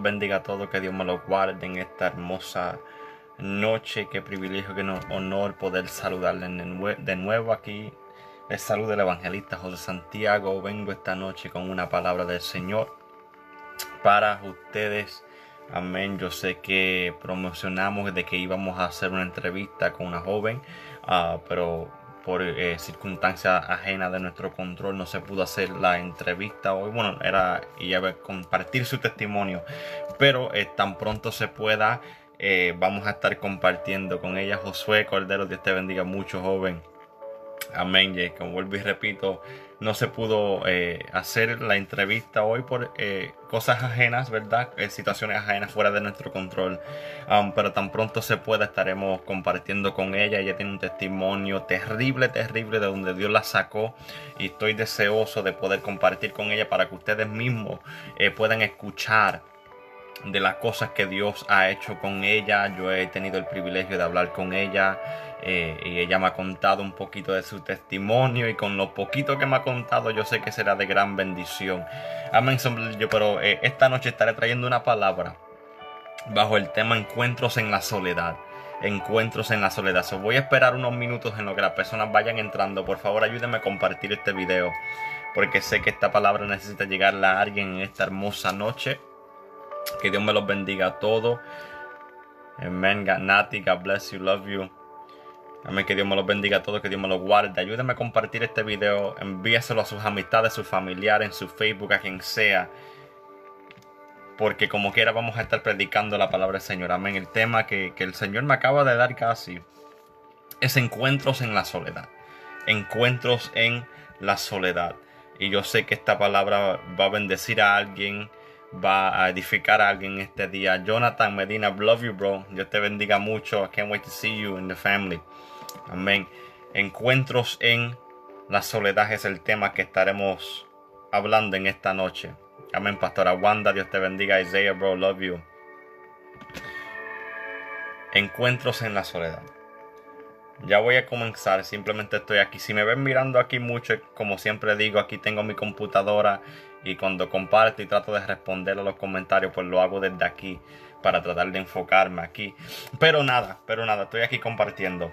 Bendiga a todos, que Dios me los guarde en esta hermosa noche. Qué privilegio, qué honor poder saludarles de nuevo aquí. Les saluda el evangelista José Santiago. Vengo esta noche con una palabra del Señor para ustedes. Amén. Yo sé que promocionamos de que íbamos a hacer una entrevista con una joven, ah, pero por eh, circunstancias ajenas de nuestro control no se pudo hacer la entrevista hoy. Bueno, era a compartir su testimonio, pero eh, tan pronto se pueda, eh, vamos a estar compartiendo con ella. Josué Cordero, Dios te bendiga mucho, joven. Amén. Y como vuelvo y repito, no se pudo eh, hacer la entrevista hoy por eh, cosas ajenas, ¿verdad? Eh, situaciones ajenas fuera de nuestro control. Um, pero tan pronto se pueda estaremos compartiendo con ella. Ella tiene un testimonio terrible, terrible de donde Dios la sacó. Y estoy deseoso de poder compartir con ella para que ustedes mismos puedan escuchar de las cosas que Dios ha hecho con ella. Yo he tenido el privilegio de hablar con ella eh, y ella me ha contado un poquito de su testimonio y con lo poquito que me ha contado yo sé que será de gran bendición. Amén, yo, pero eh, esta noche estaré trayendo una palabra bajo el tema encuentros en la soledad. Encuentros en la soledad. voy a esperar unos minutos en lo que las personas vayan entrando. Por favor, ayúdenme a compartir este video. Porque sé que esta palabra necesita llegarle a alguien en esta hermosa noche. Que Dios me los bendiga a todos. Amen. Nati, God bless you, love you. Amén, que Dios me los bendiga a todos, que Dios me los guarde. Ayúdenme a compartir este video, envíeselo a sus amistades, a sus familiares, en su Facebook, a quien sea. Porque como quiera vamos a estar predicando la palabra del Señor. Amén. El tema que, que el Señor me acaba de dar casi es encuentros en la soledad. Encuentros en la soledad. Y yo sé que esta palabra va a bendecir a alguien va a edificar a alguien este día. Jonathan Medina, love you, bro. Dios te bendiga mucho. I can't wait to see you in the family. Amén. Encuentros en la soledad es el tema que estaremos hablando en esta noche. Amén, Pastora Wanda. Dios te bendiga. Isaiah, bro, love you. Encuentros en la soledad. Ya voy a comenzar, simplemente estoy aquí. Si me ven mirando aquí mucho, como siempre digo, aquí tengo mi computadora y cuando comparto y trato de responder a los comentarios, pues lo hago desde aquí para tratar de enfocarme aquí. Pero nada, pero nada, estoy aquí compartiendo.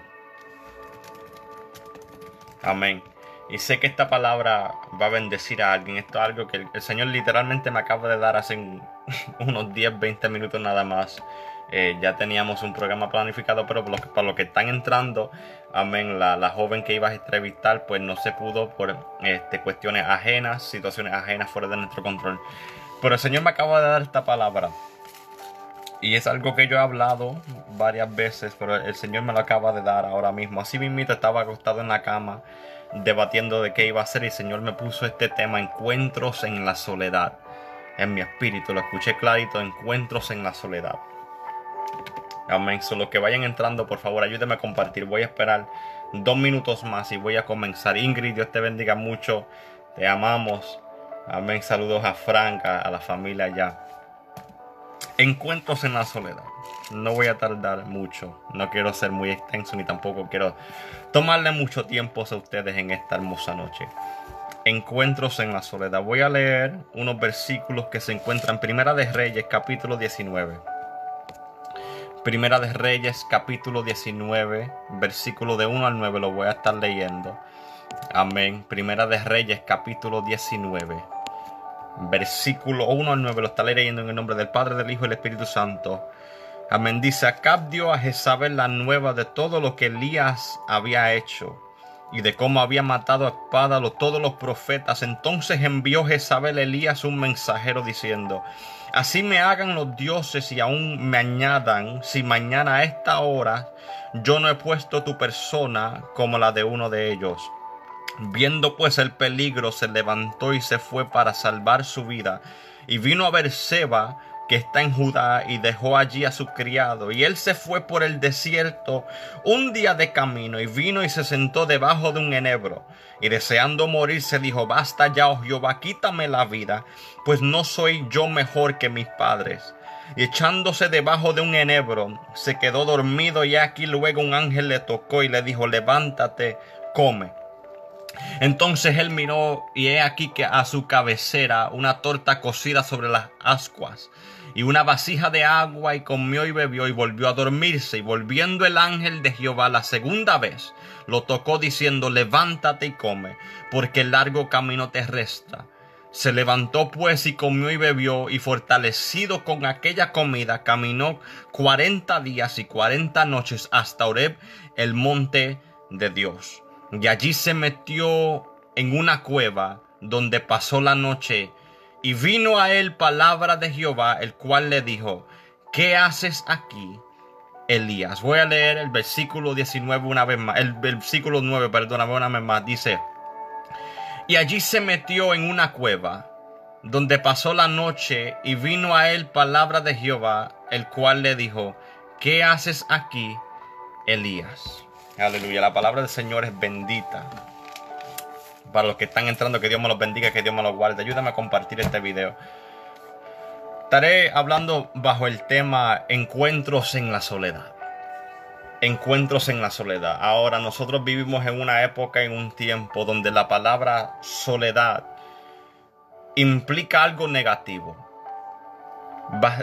Amén. Y sé que esta palabra va a bendecir a alguien. Esto es algo que el, Señor literalmente me acaba de dar hace unos 10, 20 minutos nada más. Eh, ya teníamos un programa planificado, pero para los que están entrando, amén, la, joven que ibas a entrevistar, pues no se pudo por este, cuestiones ajenas, situaciones ajenas fuera de nuestro control. Pero el Señor me acaba de dar esta palabra. Y es algo que yo he hablado varias veces, pero el Señor me lo acaba de dar ahora mismo. Así mismo estaba acostado en la cama debatiendo de qué iba a hacer y el Señor me puso este tema, encuentros en la soledad. En mi espíritu lo escuché clarito, encuentros en la soledad. Amén. Solo los que vayan entrando, por favor, ayúdenme a compartir. Voy a esperar dos minutos más y voy a comenzar. Ingrid, Dios te bendiga mucho. Te amamos. Amén. Saludos a Franca, a la familia allá. Encuentros en la soledad. No voy a tardar mucho. No quiero ser muy extenso ni tampoco quiero tomarle mucho tiempo a ustedes en esta hermosa noche. Encuentros en la soledad. Voy a leer unos versículos que se encuentran en Primera de Reyes, capítulo 19. Primera de Reyes, capítulo 19, versículo de 1 al 9, lo voy a estar leyendo. Amén. Primera de Reyes, capítulo 19, versículo 1 al 9, lo está leyendo en el nombre del Padre, del Hijo y del Espíritu Santo. Amén. Dice, Acab dio a Jezabel la nueva de todo lo que Elías había hecho y de cómo había matado a espada a todos los profetas. Entonces envió Jezabel a Elías un mensajero diciendo, Así me hagan los dioses y aún me añadan, si mañana a esta hora yo no he puesto tu persona como la de uno de ellos. Viendo pues el peligro, se levantó y se fue para salvar su vida. Y vino a ver Seba, que está en Judá, y dejó allí a su criado. Y él se fue por el desierto un día de camino, y vino y se sentó debajo de un enebro. Y deseando morir, se dijo, basta ya, oh Jehová, quítame la vida, pues no soy yo mejor que mis padres. Y echándose debajo de un enebro, se quedó dormido, y aquí luego un ángel le tocó y le dijo, levántate, come. Entonces él miró y he aquí que a su cabecera una torta cocida sobre las ascuas y una vasija de agua y comió y bebió y volvió a dormirse y volviendo el ángel de Jehová la segunda vez lo tocó diciendo levántate y come porque el largo camino te resta. Se levantó pues y comió y bebió y fortalecido con aquella comida caminó cuarenta días y cuarenta noches hasta Oreb, el monte de Dios. Y allí se metió en una cueva donde pasó la noche. Y vino a él palabra de Jehová, el cual le dijo, ¿qué haces aquí, Elías? Voy a leer el versículo 19 una vez más, el versículo 9, perdóname una vez más, dice, y allí se metió en una cueva, donde pasó la noche, y vino a él palabra de Jehová, el cual le dijo, ¿qué haces aquí, Elías? Aleluya, la palabra del Señor es bendita. Para los que están entrando, que Dios me los bendiga, que Dios me los guarde. Ayúdame a compartir este video. Estaré hablando bajo el tema encuentros en la soledad. Encuentros en la soledad. Ahora nosotros vivimos en una época, en un tiempo donde la palabra soledad implica algo negativo.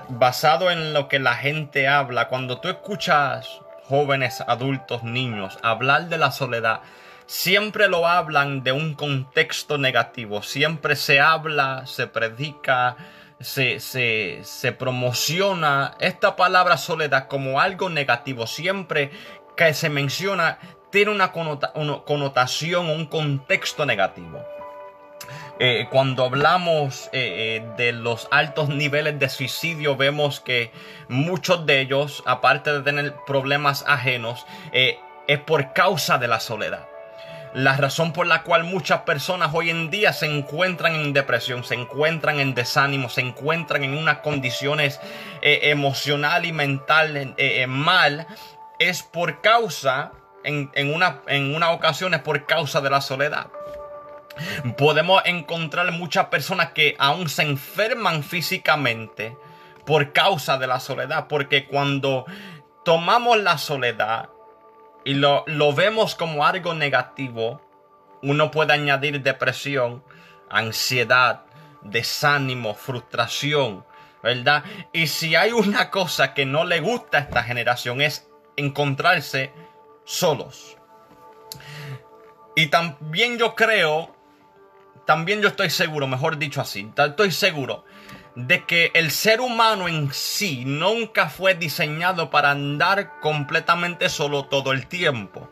Basado en lo que la gente habla, cuando tú escuchas jóvenes, adultos, niños, hablar de la soledad, siempre lo hablan de un contexto negativo, siempre se habla, se predica, se, se, promociona esta palabra soledad como algo negativo, siempre que se menciona tiene una, connotación, un contexto negativo. Eh, cuando hablamos eh, eh, de los altos niveles de suicidio, vemos que muchos de ellos, aparte de tener problemas ajenos, es por causa de la soledad. La razón por la cual muchas personas hoy en día se encuentran en depresión, se encuentran en desánimo, se encuentran en unas condiciones emocional y mental mal, es por causa, en, una, en una ocasión es por causa de la soledad. Podemos encontrar muchas personas que aún se enferman físicamente por causa de la soledad, porque cuando tomamos la soledad y lo, lo vemos como algo negativo, uno puede añadir depresión, ansiedad, desánimo, frustración, ¿verdad? Y si hay una cosa que no le gusta a esta generación es encontrarse solos. Y también yo creo también yo estoy seguro, mejor dicho así, estoy seguro de que el ser humano en sí nunca fue diseñado para andar completamente solo todo el tiempo.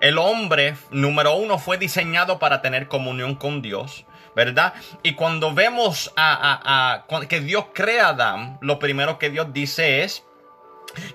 El hombre, número uno, fue diseñado para tener comunión con Dios, ¿verdad? Y cuando vemos a, que Dios crea a Adán, lo primero que Dios dice es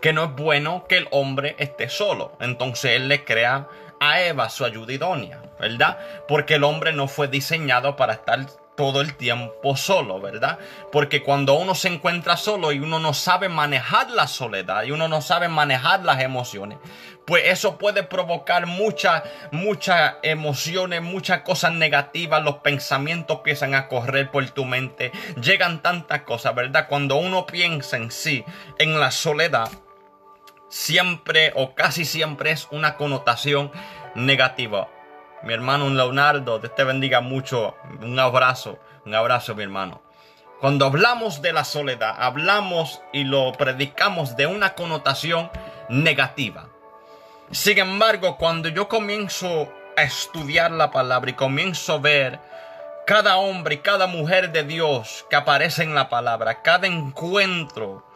que no es bueno que el hombre esté solo. Entonces Él le crea a Eva su ayuda idónea, ¿verdad? Porque el hombre no fue diseñado para estar todo el tiempo solo, ¿verdad? Porque cuando uno se encuentra solo y uno no sabe manejar la soledad y uno no sabe manejar las emociones, pues eso puede provocar muchas, muchas emociones, muchas cosas negativas, los pensamientos empiezan a correr por tu mente, llegan tantas cosas, ¿verdad? Cuando uno piensa en sí, en la soledad, siempre o casi siempre es una connotación negativa. Mi hermano Leonardo, Dios te bendiga mucho. Un abrazo, un abrazo mi hermano. Cuando hablamos de la soledad, hablamos y lo predicamos de una connotación negativa. Sin embargo, cuando yo comienzo a estudiar la palabra y comienzo a ver cada hombre y cada mujer de Dios que aparece en la palabra, cada encuentro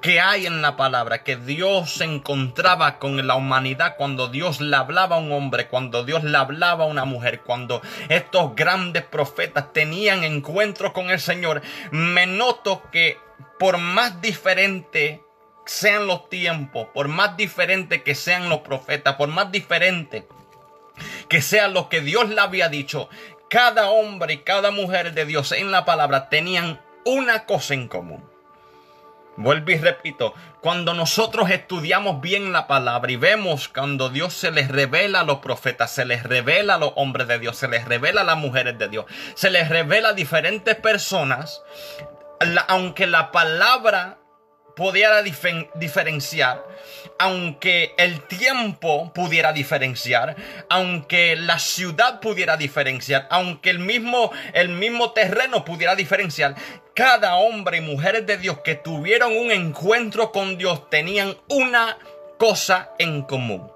que hay en la palabra, que Dios se encontraba con la humanidad cuando Dios le hablaba a un hombre, cuando Dios le hablaba a una mujer, cuando estos grandes profetas tenían encuentro con el Señor, me noto que por más diferente sean los tiempos, por más diferente que sean los profetas, por más diferente que sea lo que Dios le había dicho. Cada hombre y cada mujer de Dios en la palabra tenían una cosa en común. Vuelvo y repito, cuando nosotros estudiamos bien la palabra y vemos cuando Dios se les revela a los profetas, se les revela a los hombres de Dios, se les revela a las mujeres de Dios, se les revela a diferentes personas, aunque la palabra pudiera diferenciar, aunque el tiempo pudiera diferenciar, aunque la ciudad pudiera diferenciar, aunque el mismo, el mismo terreno pudiera diferenciar, cada hombre y mujer de Dios que tuvieron un encuentro con Dios tenían una cosa en común.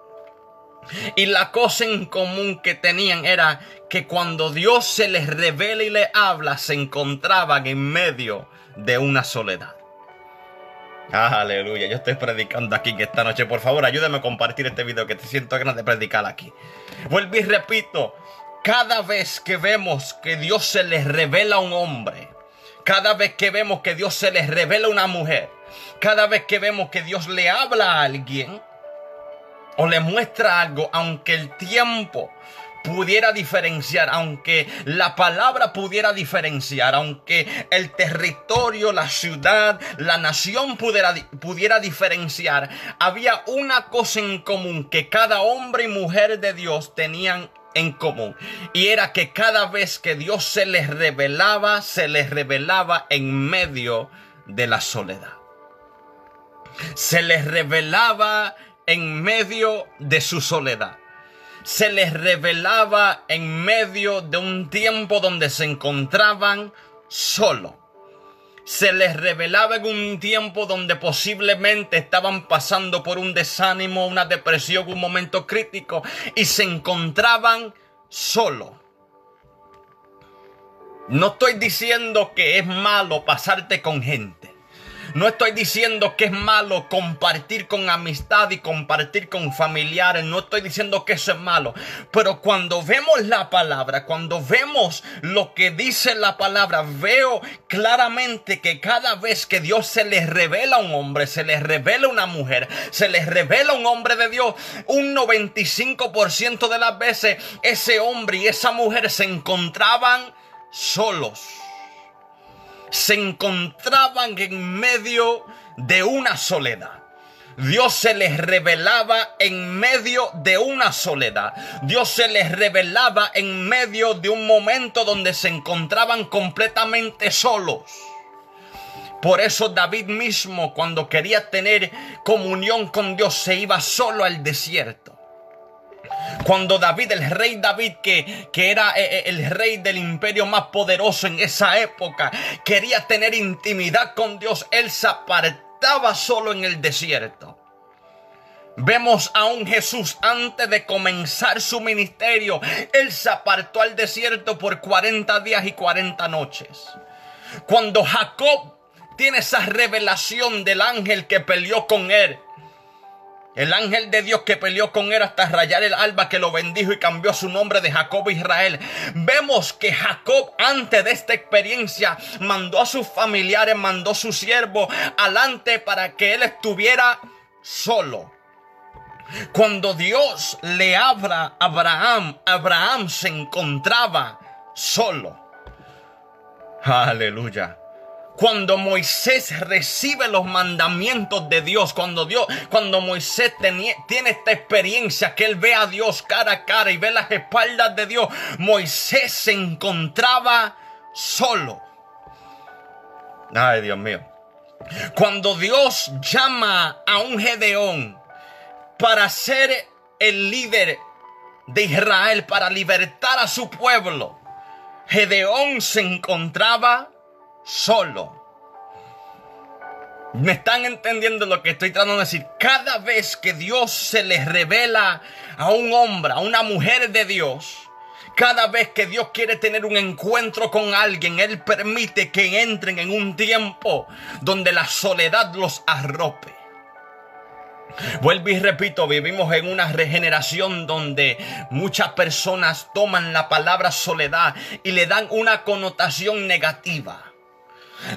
Y la cosa en común que tenían era que cuando Dios se les revela y les habla, se encontraban en medio de una soledad. Aleluya, yo estoy predicando aquí esta noche. Por favor, ayúdame a compartir este video que te siento ganas de predicar aquí. Vuelvo y repito, cada vez que vemos que Dios se les revela a un hombre, cada vez que vemos que Dios se les revela a una mujer, cada vez que vemos que Dios le habla a alguien o le muestra algo, aunque el tiempo pudiera diferenciar, aunque la palabra pudiera diferenciar, aunque el territorio, la ciudad, la nación pudiera, pudiera diferenciar, había una cosa en común que cada hombre y mujer de Dios tenían en común. Y era que cada vez que Dios se les revelaba, se les revelaba en medio de la soledad. Se les revelaba en medio de su soledad se les revelaba en medio de un tiempo donde se encontraban solo. Se les revelaba en un tiempo donde posiblemente estaban pasando por un desánimo, una depresión, un momento crítico y se encontraban solo. No estoy diciendo que es malo pasarte con gente. No estoy diciendo que es malo compartir con amistad y compartir con familiares. No estoy diciendo que eso es malo. Pero cuando vemos la palabra, cuando vemos lo que dice la palabra, veo claramente que cada vez que Dios se les revela a un hombre, se les revela a una mujer, se les revela a un hombre de Dios, un 95% de las veces ese hombre y esa mujer se encontraban solos se encontraban en medio de una soledad. Dios se les revelaba en medio de una soledad. Dios se les revelaba en medio de un momento donde se encontraban completamente solos. Por eso David mismo cuando quería tener comunión con Dios se iba solo al desierto. Cuando David, el rey David, que, que era eh, eh, el rey del imperio más poderoso en esa época, quería tener intimidad con Dios, él se apartaba solo en el desierto. Vemos a un Jesús antes de comenzar su ministerio. Él se apartó al desierto por 40 días y 40 noches. Cuando Jacob tiene esa revelación del ángel que peleó con él, el ángel de Dios que peleó con él hasta rayar el alba, que lo bendijo y cambió su nombre de Jacob a Israel. Vemos que Jacob, antes de esta experiencia, mandó a sus familiares, mandó a su siervo adelante para que él estuviera solo. Cuando Dios le abra a Abraham, Abraham se encontraba solo. Aleluya. Cuando Moisés recibe los mandamientos de Dios, cuando Dios, cuando Moisés tiene esta experiencia que él ve a Dios cara a cara y ve las espaldas de Dios, Moisés se encontraba solo. Ay, Dios mío. Cuando Dios llama a un Gedeón para ser el líder de Israel, para libertar a su pueblo, Gedeón se encontraba solo. ¿Me están entendiendo lo que estoy tratando de decir? Cada vez que Dios se les revela a un hombre, a una mujer de Dios, cada vez que Dios quiere tener un encuentro con alguien, Él permite que entren en un tiempo donde la soledad los arrope. Vuelvo y repito, vivimos en una regeneración donde muchas personas toman la palabra soledad y le dan una connotación negativa.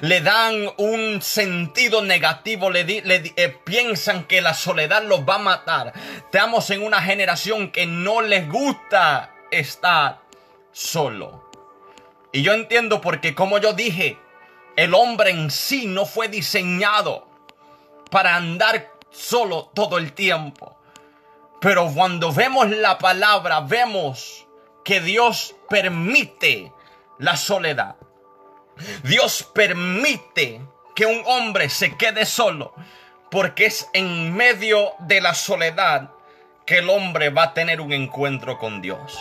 Le dan un sentido negativo, le, eh, piensan que la soledad los va a matar. Estamos en una generación que no les gusta estar solo. Y yo entiendo porque como yo dije, el hombre en sí no fue diseñado para andar solo todo el tiempo. Pero cuando vemos la palabra, vemos que Dios permite la soledad. Dios permite que un hombre se quede solo porque es en medio de la soledad que el hombre va a tener un encuentro con Dios.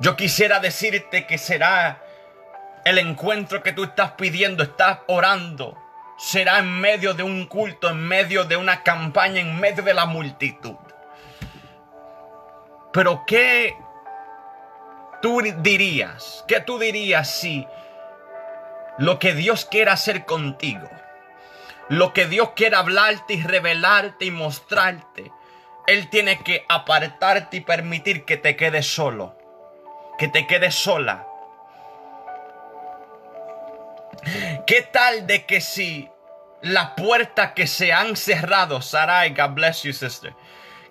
Yo quisiera decirte que será el encuentro que tú estás pidiendo, estás orando, será en medio de un culto, en medio de una campaña, en medio de la multitud. Pero ¿qué tú dirías? ¿Qué tú dirías si lo que Dios quiere hacer contigo, lo que Dios quiere hablarte y revelarte y mostrarte, Él tiene que apartarte y permitir que te quedes solo, que te quedes sola? ¿Qué tal de que si las puertas que se han cerrado, Sarai, God bless you, sister.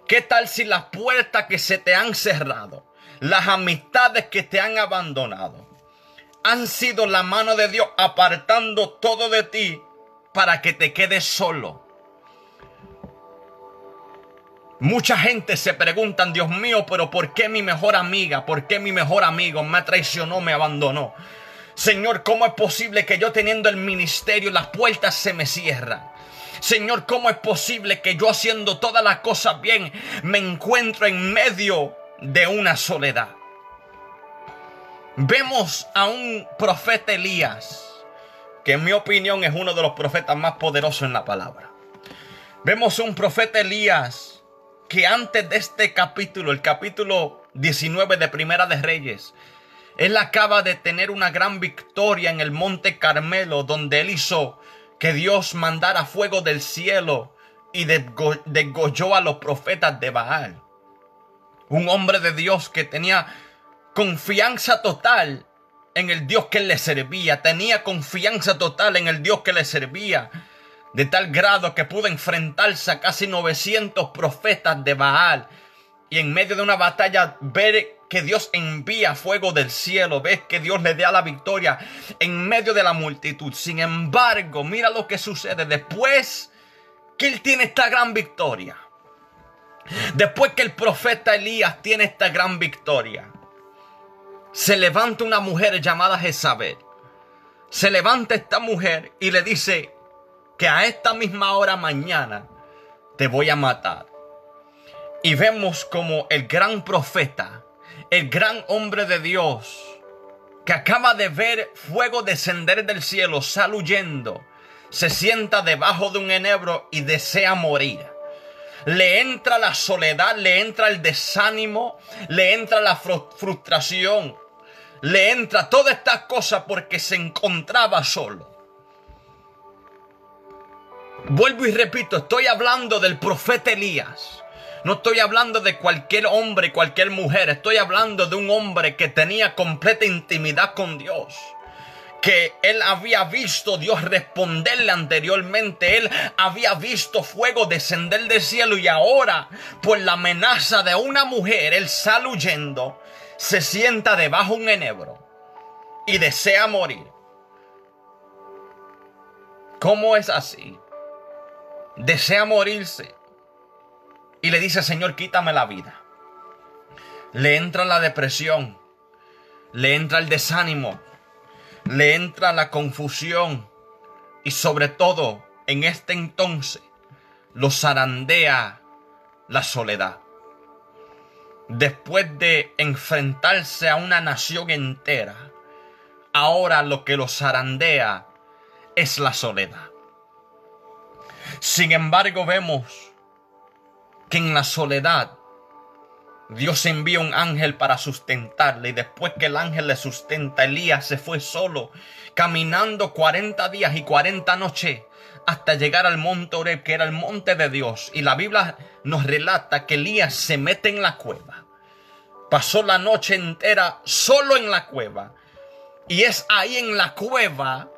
¿Qué tal si las puertas que se te han cerrado, las amistades que te han abandonado, han sido la mano de Dios apartando todo de ti para que te quedes solo? Mucha gente se preguntan, Dios mío, pero ¿por qué mi mejor amiga, por qué mi mejor amigo me traicionó, me abandonó? Señor, ¿cómo es posible que yo teniendo el ministerio las puertas se me cierran? Señor, ¿cómo es posible que yo haciendo todas las cosas bien me encuentro en medio de una soledad? Vemos a un profeta Elías, que en mi opinión es uno de los profetas más poderosos en la palabra. Vemos un profeta Elías que antes de este capítulo, el capítulo 19 de Primera de Reyes, él acaba de tener una gran victoria en el monte Carmelo, donde él hizo que Dios mandara fuego del cielo y degolló a los profetas de Baal. Un hombre de Dios que tenía confianza total en el Dios que le servía, tenía confianza total en el Dios que le servía, de tal grado que pudo enfrentarse a casi 900 profetas de Baal y en medio de una batalla ver que Dios envía fuego del cielo, ves que Dios le da la victoria en medio de la multitud. Sin embargo, mira lo que sucede después que él tiene esta gran victoria. Después que el profeta Elías tiene esta gran victoria, se levanta una mujer llamada Jezabel. Se levanta esta mujer y le dice que a esta misma hora mañana te voy a matar. Y vemos como el gran profeta el gran hombre de Dios que acaba de ver fuego descender del cielo, sale huyendo, se sienta debajo de un enebro y desea morir. Le entra la soledad, le entra el desánimo, le entra la frustración, le entra todas estas cosas porque se encontraba solo. Vuelvo y repito, estoy hablando del profeta Elías no estoy hablando de cualquier hombre, cualquier mujer. Estoy hablando de un hombre que tenía completa intimidad con Dios que él había visto Dios responderle anteriormente. Él había visto fuego descender del cielo y ahora, por la amenaza de una mujer, él sale huyendo, se sienta debajo de un enebro y desea morir. ¿Cómo es así? Desea morirse y le dice, Señor, quítame la vida. Le entra la depresión, le entra el desánimo, le entra la confusión y sobre todo en este entonces lo zarandea la soledad. Después de enfrentarse a una nación entera, ahora lo que lo zarandea es la soledad. Sin embargo, vemos que en la soledad Dios envía un ángel para sustentarle y después que el ángel le sustenta, Elías se fue solo, caminando 40 días y 40 noches hasta llegar al monte Oreb, que era el monte de Dios. Y la Biblia nos relata que Elías se mete en la cueva. Pasó la noche entera solo en la cueva. Y es ahí en la cueva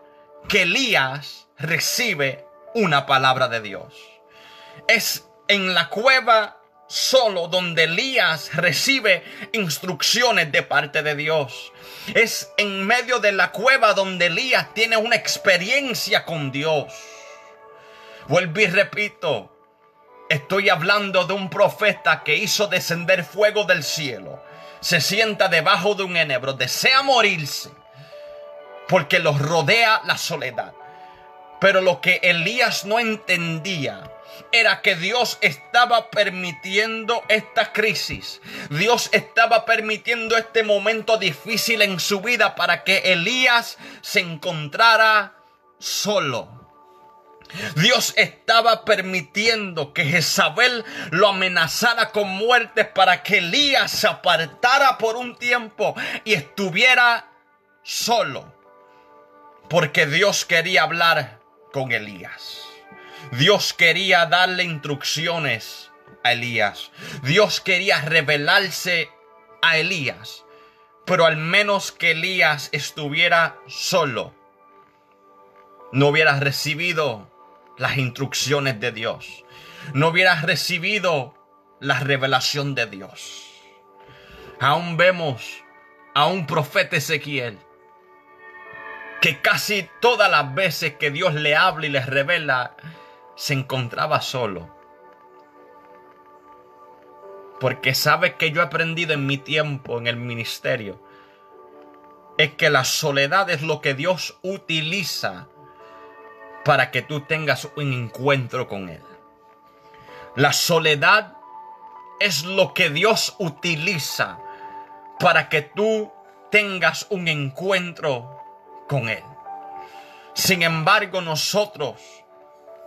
que Elías recibe una palabra de Dios. Es en la cueva solo donde Elías recibe instrucciones de parte de Dios. Es en medio de la cueva donde Elías tiene una experiencia con Dios. Vuelvo y repito, estoy hablando de un profeta que hizo descender fuego del cielo. Se sienta debajo de un enebro, desea morirse porque los rodea la soledad. Pero lo que Elías no entendía era que Dios estaba permitiendo esta crisis. Dios estaba permitiendo este momento difícil en su vida para que Elías se encontrara solo. Dios estaba permitiendo que Jezabel lo amenazara con muerte para que Elías se apartara por un tiempo y estuviera solo. Porque Dios quería hablar con Elías. Dios quería darle instrucciones a Elías. Dios quería revelarse a Elías. Pero al menos que Elías estuviera solo, no hubiera recibido las instrucciones de Dios. No hubiera recibido la revelación de Dios. Aún vemos a un profeta Ezequiel que casi todas las veces que Dios le habla y le revela, se encontraba solo. Porque sabe que yo he aprendido en mi tiempo en el ministerio. Es que la soledad es lo que Dios utiliza para que tú tengas un encuentro con Él. La soledad es lo que Dios utiliza para que tú tengas un encuentro con Él. Sin embargo, nosotros,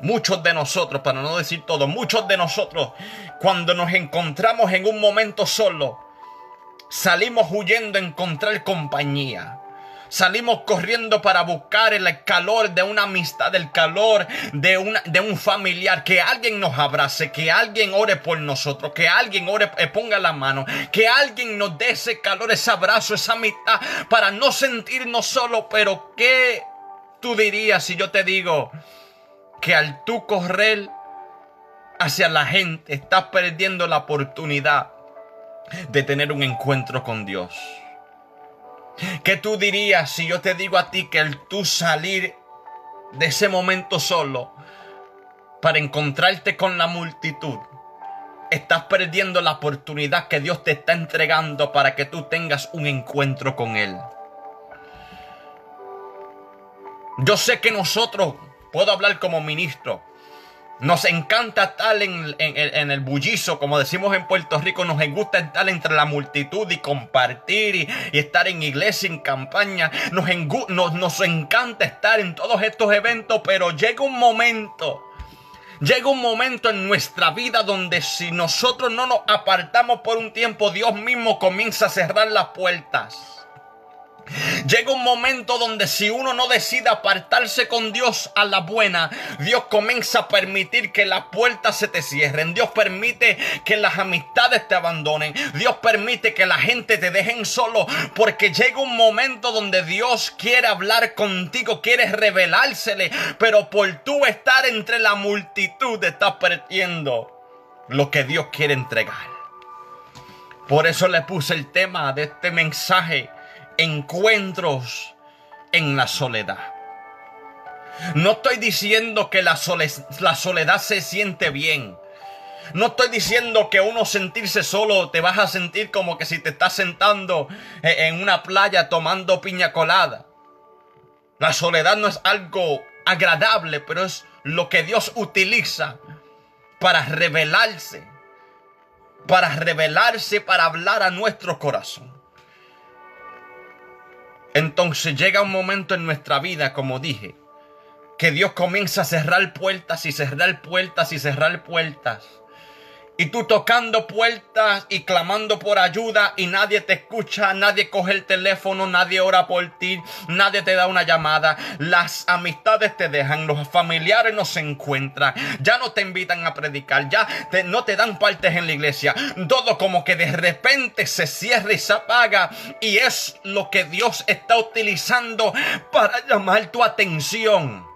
muchos de nosotros, para no decir todos, muchos de nosotros, cuando nos encontramos en un momento solo, salimos huyendo a encontrar compañía. Salimos corriendo para buscar el calor de una amistad, el calor de, de un familiar, que alguien nos abrace, que alguien ore por nosotros, que alguien ore, eh, ponga la mano, que alguien nos dé ese calor, ese abrazo, esa amistad, para no sentirnos solos. Pero ¿qué tú dirías si yo te digo que al tú correr hacia la gente estás perdiendo la oportunidad de tener un encuentro con Dios? ¿Qué tú dirías si yo te digo a ti que el tú salir de ese momento solo para encontrarte con la multitud, estás perdiendo la oportunidad que Dios te está entregando para que tú tengas un encuentro con Él? Yo sé que nosotros, puedo hablar como ministro, nos encanta estar en, el bullizo, como decimos en Puerto Rico, nos gusta estar entre la multitud y compartir y, estar en iglesia, en campaña. Nos, nos, nos encanta estar en todos estos eventos, pero llega un momento, llega un momento en nuestra vida donde si nosotros no nos apartamos por un tiempo, Dios mismo comienza a cerrar las puertas. Llega un momento donde si uno no decide apartarse con Dios a la buena, Dios comienza a permitir que las puertas se te cierren. Dios permite que las amistades te abandonen. Dios permite que la gente te dejen solo. Porque llega un momento donde Dios quiere hablar contigo, quiere revelársele. Pero por tú estar entre la multitud estás perdiendo lo que Dios quiere entregar. Por eso le puse el tema de este mensaje encuentros en la soledad. No estoy diciendo que la, soledad se siente bien. No estoy diciendo que uno sentirse solo te vas a sentir como que si te estás sentando e-, en una playa tomando piña colada. La soledad no es algo agradable, pero es lo que Dios utiliza para revelarse. Para revelarse, para hablar a nuestro corazón. Entonces llega un momento en nuestra vida, como dije, que Dios comienza a cerrar puertas y cerrar puertas y cerrar puertas. Y tú tocando puertas y clamando por ayuda y nadie te escucha, nadie coge el teléfono, nadie ora por ti, nadie te da una llamada. Las amistades te dejan, los familiares no se encuentran, ya no te invitan a predicar, ya no te dan partes en la iglesia. Todo como que de repente se cierra y se apaga y es lo que Dios está utilizando para llamar tu atención.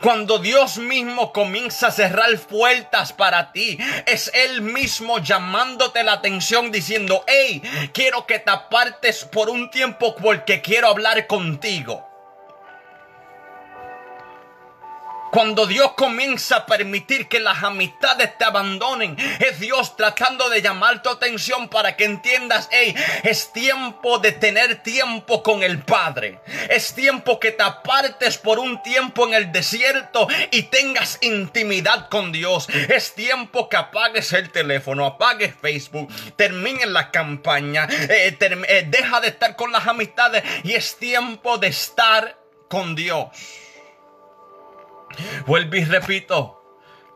Cuando Dios mismo comienza a cerrar puertas para ti, es Él mismo llamándote la atención diciendo, hey, quiero que te apartes por un tiempo porque quiero hablar contigo. Cuando Dios comienza a permitir que las amistades te abandonen, es Dios tratando de llamar tu atención para que entiendas, hey, es tiempo de tener tiempo con el Padre. Es tiempo que te apartes por un tiempo en el desierto y tengas intimidad con Dios. Es tiempo que apagues el teléfono, apagues Facebook, termines la campaña, eh, eh, deja de estar con las amistades y es tiempo de estar con Dios. Vuelvo y repito,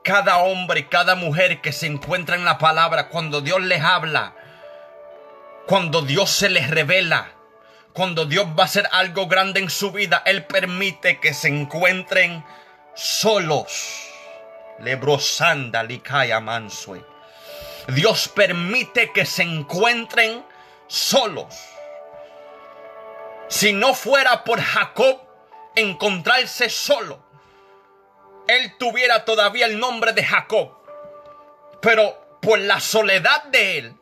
cada hombre y cada mujer que se encuentra en la palabra, cuando Dios les habla, cuando Dios se les revela, cuando Dios va a hacer algo grande en su vida, Él permite que se encuentren solos. Mansue. Dios permite que se encuentren solos. Si no fuera por Jacob encontrarse solo, él tuviera todavía el nombre de Jacob. Pero por la soledad de él,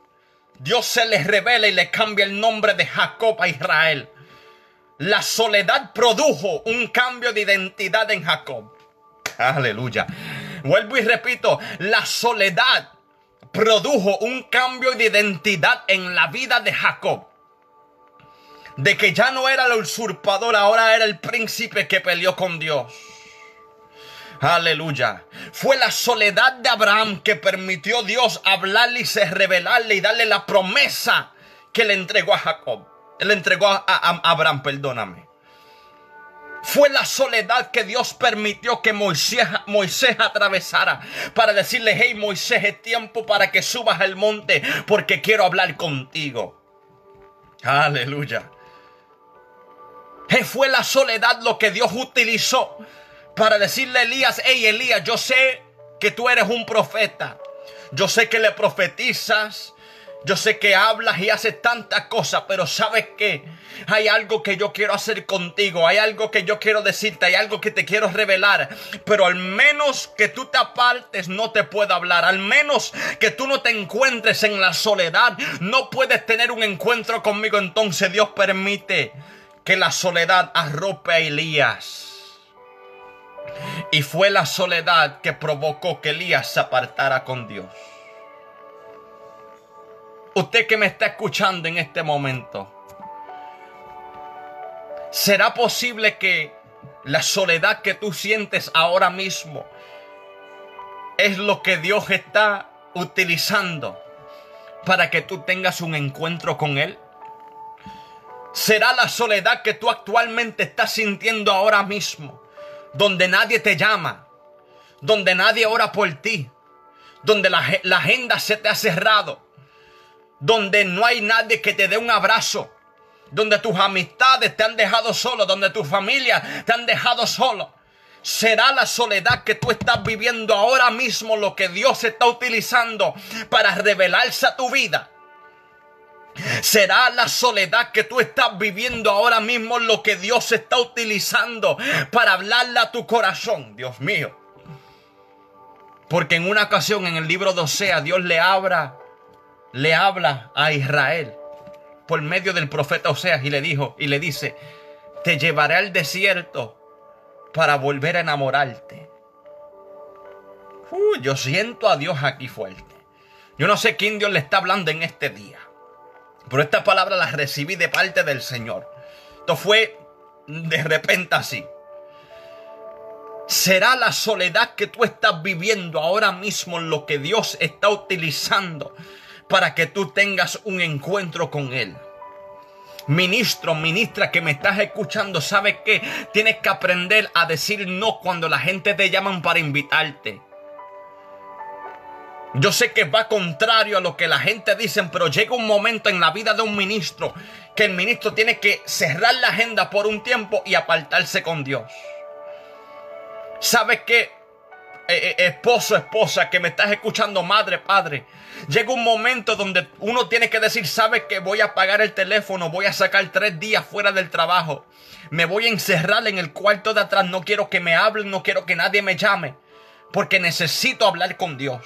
Dios se le revela y le cambia el nombre de Jacob a Israel. La soledad produjo un cambio de identidad en Jacob. Aleluya. Vuelvo y repito, la soledad produjo un cambio de identidad en la vida de Jacob. De que ya no era el usurpador, ahora era el príncipe que peleó con Dios. Aleluya. Fue la soledad de Abraham que permitió Dios hablarle y se revelarle y darle la promesa que le entregó a Jacob. Le entregó a, Abraham, perdóname. Fue la soledad que Dios permitió que Moisés, Moisés atravesara para decirle, hey Moisés, es tiempo para que subas al monte porque quiero hablar contigo. Aleluya. Fue la soledad lo que Dios utilizó para decirle a Elías, hey Elías, yo sé que tú eres un profeta. Yo sé que le profetizas. Yo sé que hablas y haces tantas cosas, pero sabes que hay algo que yo quiero hacer contigo, hay algo que yo quiero decirte, hay algo que te quiero revelar, pero al menos que tú te apartes no te puedo hablar, al menos que tú no te encuentres en la soledad, no puedes tener un encuentro conmigo, entonces Dios permite que la soledad arrope a Elías. Y fue la soledad que provocó que Elías se apartara con Dios. Usted que me está escuchando en este momento, ¿será posible que la soledad que tú sientes ahora mismo es lo que Dios está utilizando para que tú tengas un encuentro con Él? ¿Será la soledad que tú actualmente estás sintiendo ahora mismo donde nadie te llama, donde nadie ora por ti, donde la, agenda se te ha cerrado, donde no hay nadie que te dé un abrazo, donde tus amistades te han dejado solo, donde tu familia te han dejado solo. Será la soledad que tú estás viviendo ahora mismo lo que Dios está utilizando para revelarse a tu vida. Será la soledad que tú estás viviendo ahora mismo lo que Dios está utilizando para hablarle a tu corazón, Dios mío. Porque en una ocasión en el libro de Osea Dios le habla, le habla a Israel por medio del profeta Oseas y le dijo y le dice, "Te llevaré al desierto para volver a enamorarte." yo siento a Dios aquí fuerte. Yo no sé quién Dios le está hablando en este día. Pero esta palabra la recibí de parte del Señor. Esto fue de repente así. Será la soledad que tú estás viviendo ahora mismo en lo que Dios está utilizando para que tú tengas un encuentro con Él. Ministro, ministra que me estás escuchando, ¿sabes qué? Tienes que aprender a decir no cuando la gente te llaman para invitarte. Yo sé que va contrario a lo que la gente dice, pero llega un momento en la vida de un ministro que el ministro tiene que cerrar la agenda por un tiempo y apartarse con Dios. ¿Sabes qué? Eh, eh, esposo, esposa, que me estás escuchando, madre, padre. Llega un momento donde uno tiene que decir, ¿sabes que voy a apagar el teléfono? Voy a sacar tres días fuera del trabajo. Me voy a encerrar en el cuarto de atrás. No quiero que me hablen, no quiero que nadie me llame. Porque necesito hablar con Dios.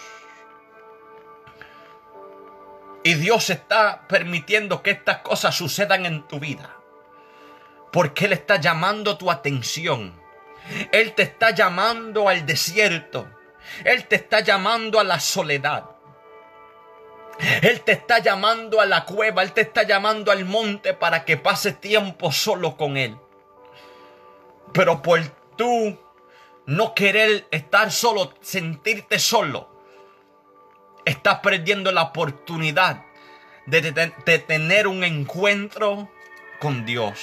Y Dios está permitiendo que estas cosas sucedan en tu vida. Porque Él está llamando tu atención. Él te está llamando al desierto. Él te está llamando a la soledad. Él te está llamando a la cueva. Él te está llamando al monte para que pases tiempo solo con Él. Pero por tú no querer estar solo, sentirte solo, estás perdiendo la oportunidad de, tener un encuentro con Dios.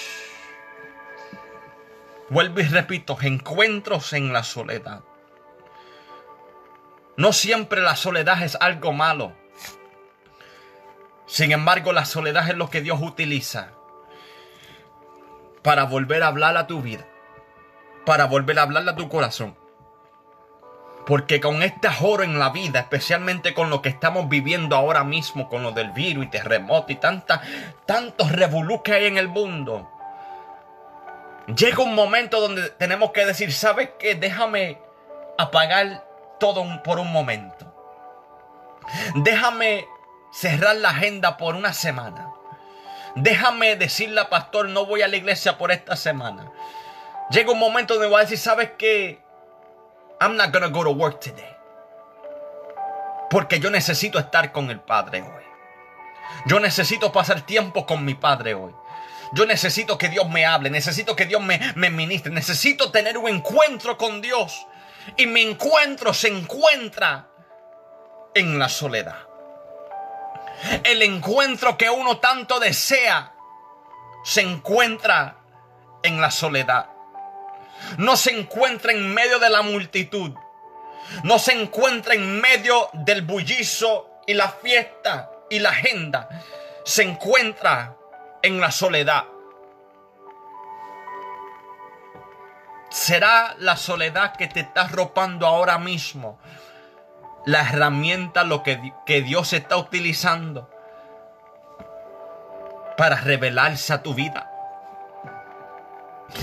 Vuelvo y repito, encuentros en la soledad. No siempre la soledad es algo malo. Sin embargo, la soledad es lo que Dios utiliza para volver a hablar a tu vida, para volver a hablarle a tu corazón. Porque con este oro en la vida, especialmente con lo que estamos viviendo ahora mismo, con lo del virus y terremoto y tantos revolú que hay en el mundo, llega un momento donde tenemos que decir, ¿sabes qué? Déjame apagar todo por un momento. Déjame cerrar la agenda por una semana. Déjame decirle a pastor, no voy a la iglesia por esta semana. Llega un momento donde voy a decir, ¿sabes qué? I'm not gonna go to work today. Porque yo necesito estar con el Padre hoy. Yo necesito pasar tiempo con mi Padre hoy. Yo necesito que Dios me hable, necesito que Dios me, me ministre, necesito tener un encuentro con Dios. Y mi encuentro se encuentra en la soledad. El encuentro que uno tanto desea se encuentra en la soledad. No se encuentra en medio de la multitud. No se encuentra en medio del bullizo y la fiesta y la agenda. Se encuentra en la soledad. ¿Será la soledad que te está arropando ahora mismo la herramienta lo que, que Dios está utilizando para revelarse a tu vida?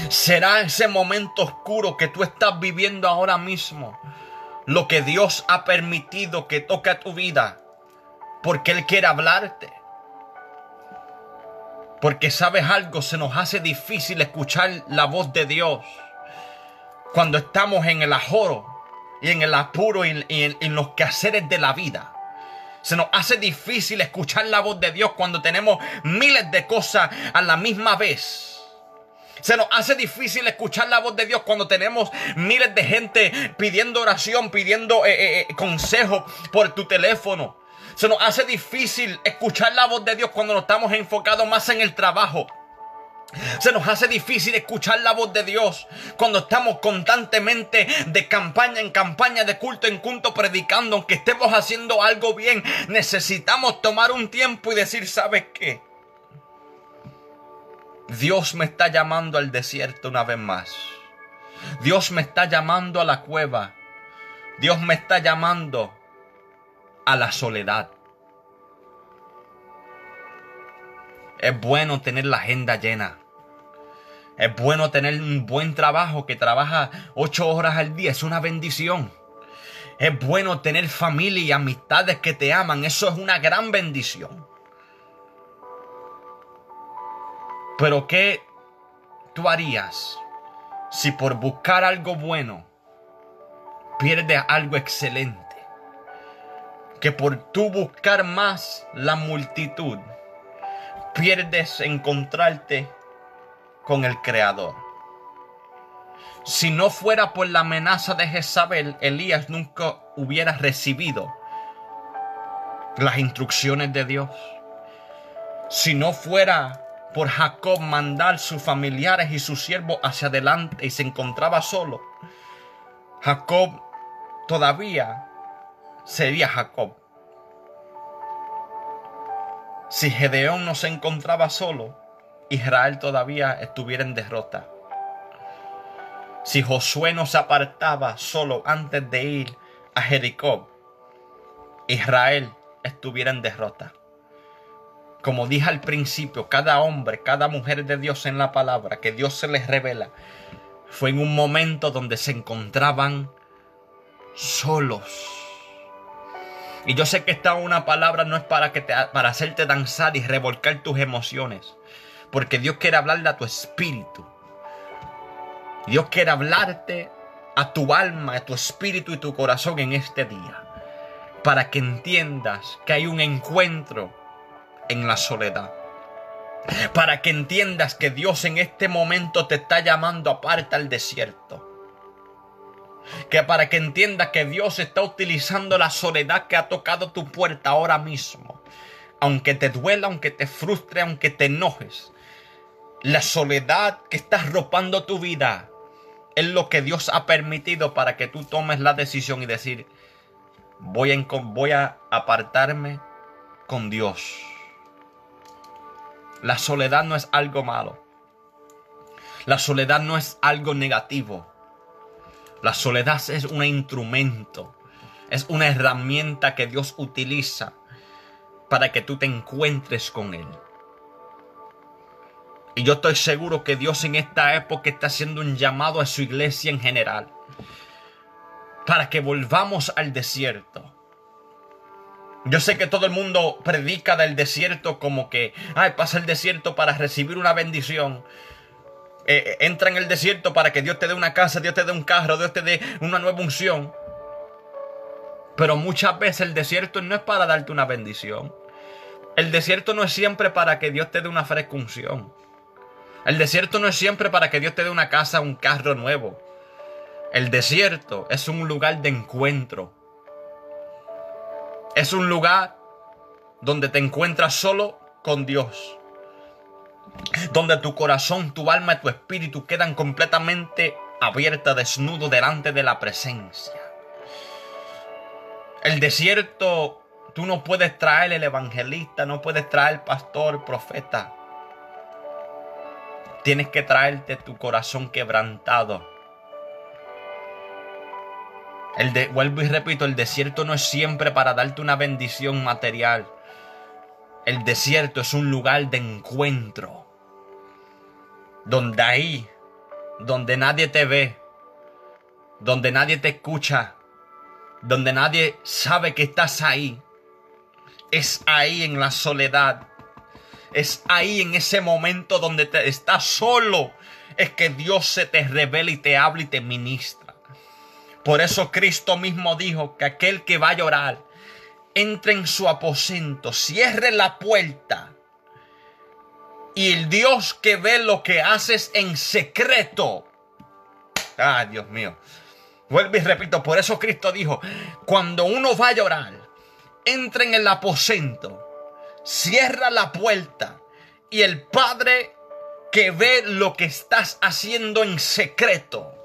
¿Será ese momento oscuro que tú estás viviendo ahora mismo lo que Dios ha permitido que toque a tu vida porque Él quiere hablarte? Porque sabes algo, se nos hace difícil escuchar la voz de Dios cuando estamos en el ajoro y en el apuro y en, los quehaceres de la vida. Se nos hace difícil escuchar la voz de Dios cuando tenemos miles de cosas a la misma vez. Se nos hace difícil escuchar la voz de Dios cuando tenemos miles de gente pidiendo oración, pidiendo eh, eh, eh, consejo por tu teléfono. Se nos hace difícil escuchar la voz de Dios cuando nos estamos enfocados más en el trabajo. Se nos hace difícil escuchar la voz de Dios cuando estamos constantemente de campaña en campaña, de culto en culto, predicando. Aunque estemos haciendo algo bien, necesitamos tomar un tiempo y decir, ¿sabes qué? Dios me está llamando al desierto una vez más. Dios me está llamando a la cueva. Dios me está llamando a la soledad. Es bueno tener la agenda llena. Es bueno tener un buen trabajo que trabaja ocho horas al día. Es una bendición. Es bueno tener familia y amistades que te aman. Eso es una gran bendición. Pero ¿qué tú harías si por buscar algo bueno pierdes algo excelente? que por tú buscar más la multitud, pierdes encontrarte con el Creador. Si no fuera por la amenaza de Jezabel, Elías nunca hubiera recibido las instrucciones de Dios. Si no fuera por Jacob mandar sus familiares y sus siervos hacia adelante y se encontraba solo, Jacob todavía sería Jacob. Si Gedeón no se encontraba solo, Israel todavía estuviera en derrota. Si Josué no se apartaba solo antes de ir a Jericó, Israel estuviera en derrota. Como dije al principio, cada hombre, cada mujer de Dios en la palabra que Dios se les revela, fue en un momento donde se encontraban solos. Y yo sé que esta una palabra no es para, que te, para hacerte danzar y revolcar tus emociones. Porque Dios quiere hablarle a tu espíritu. Dios quiere hablarte a tu alma, a tu espíritu y tu corazón en este día. Para que entiendas que hay un encuentro en la soledad. Para que entiendas que Dios en este momento te está llamando aparte al desierto. Que para que entiendas que Dios está utilizando la soledad que ha tocado tu puerta ahora mismo. Aunque te duela, aunque te frustre, aunque te enojes. La soledad que está arropando tu vida es lo que Dios ha permitido para que tú tomes la decisión y decir, voy a, voy a apartarme con Dios. La soledad no es algo malo. La soledad no es algo negativo. La soledad es un instrumento, es una herramienta que Dios utiliza para que tú te encuentres con Él. Y yo estoy seguro que Dios en esta época está haciendo un llamado a su iglesia en general. Para que volvamos al desierto. Yo sé que todo el mundo predica del desierto como que, ay, pasa el desierto para recibir una bendición. Eh, eh, entra en el desierto para que Dios te dé una casa, Dios te dé un carro, Dios te dé una nueva unción. Pero muchas veces el desierto no es para darte una bendición. El desierto no es siempre para que Dios te dé una fresca unción. El desierto no es siempre para que Dios te dé una casa, un carro nuevo. El desierto es un lugar de encuentro. Es un lugar donde te encuentras solo con Dios donde tu corazón, tu alma y tu espíritu quedan completamente abiertas, desnudo delante de la presencia. El desierto, tú no puedes traer el evangelista, no puedes traer pastor, profeta. Tienes que traerte tu corazón quebrantado. El vuelvo y repito, el desierto no es siempre para darte una bendición material. El desierto es un lugar de encuentro donde ahí, donde nadie te ve, donde nadie te escucha, donde nadie sabe que estás ahí, es ahí en la soledad, es ahí en ese momento donde te estás solo, es que Dios se te revela y te habla y te ministra. Por eso Cristo mismo dijo que aquel que va a llorar, entre en su aposento, cierre la puerta y el Dios que ve lo que haces en secreto. Ay, Dios mío. Vuelvo y repito, por eso Cristo dijo, cuando uno va a llorar, entra en el aposento, cierra la puerta y el Padre que ve lo que estás haciendo en secreto,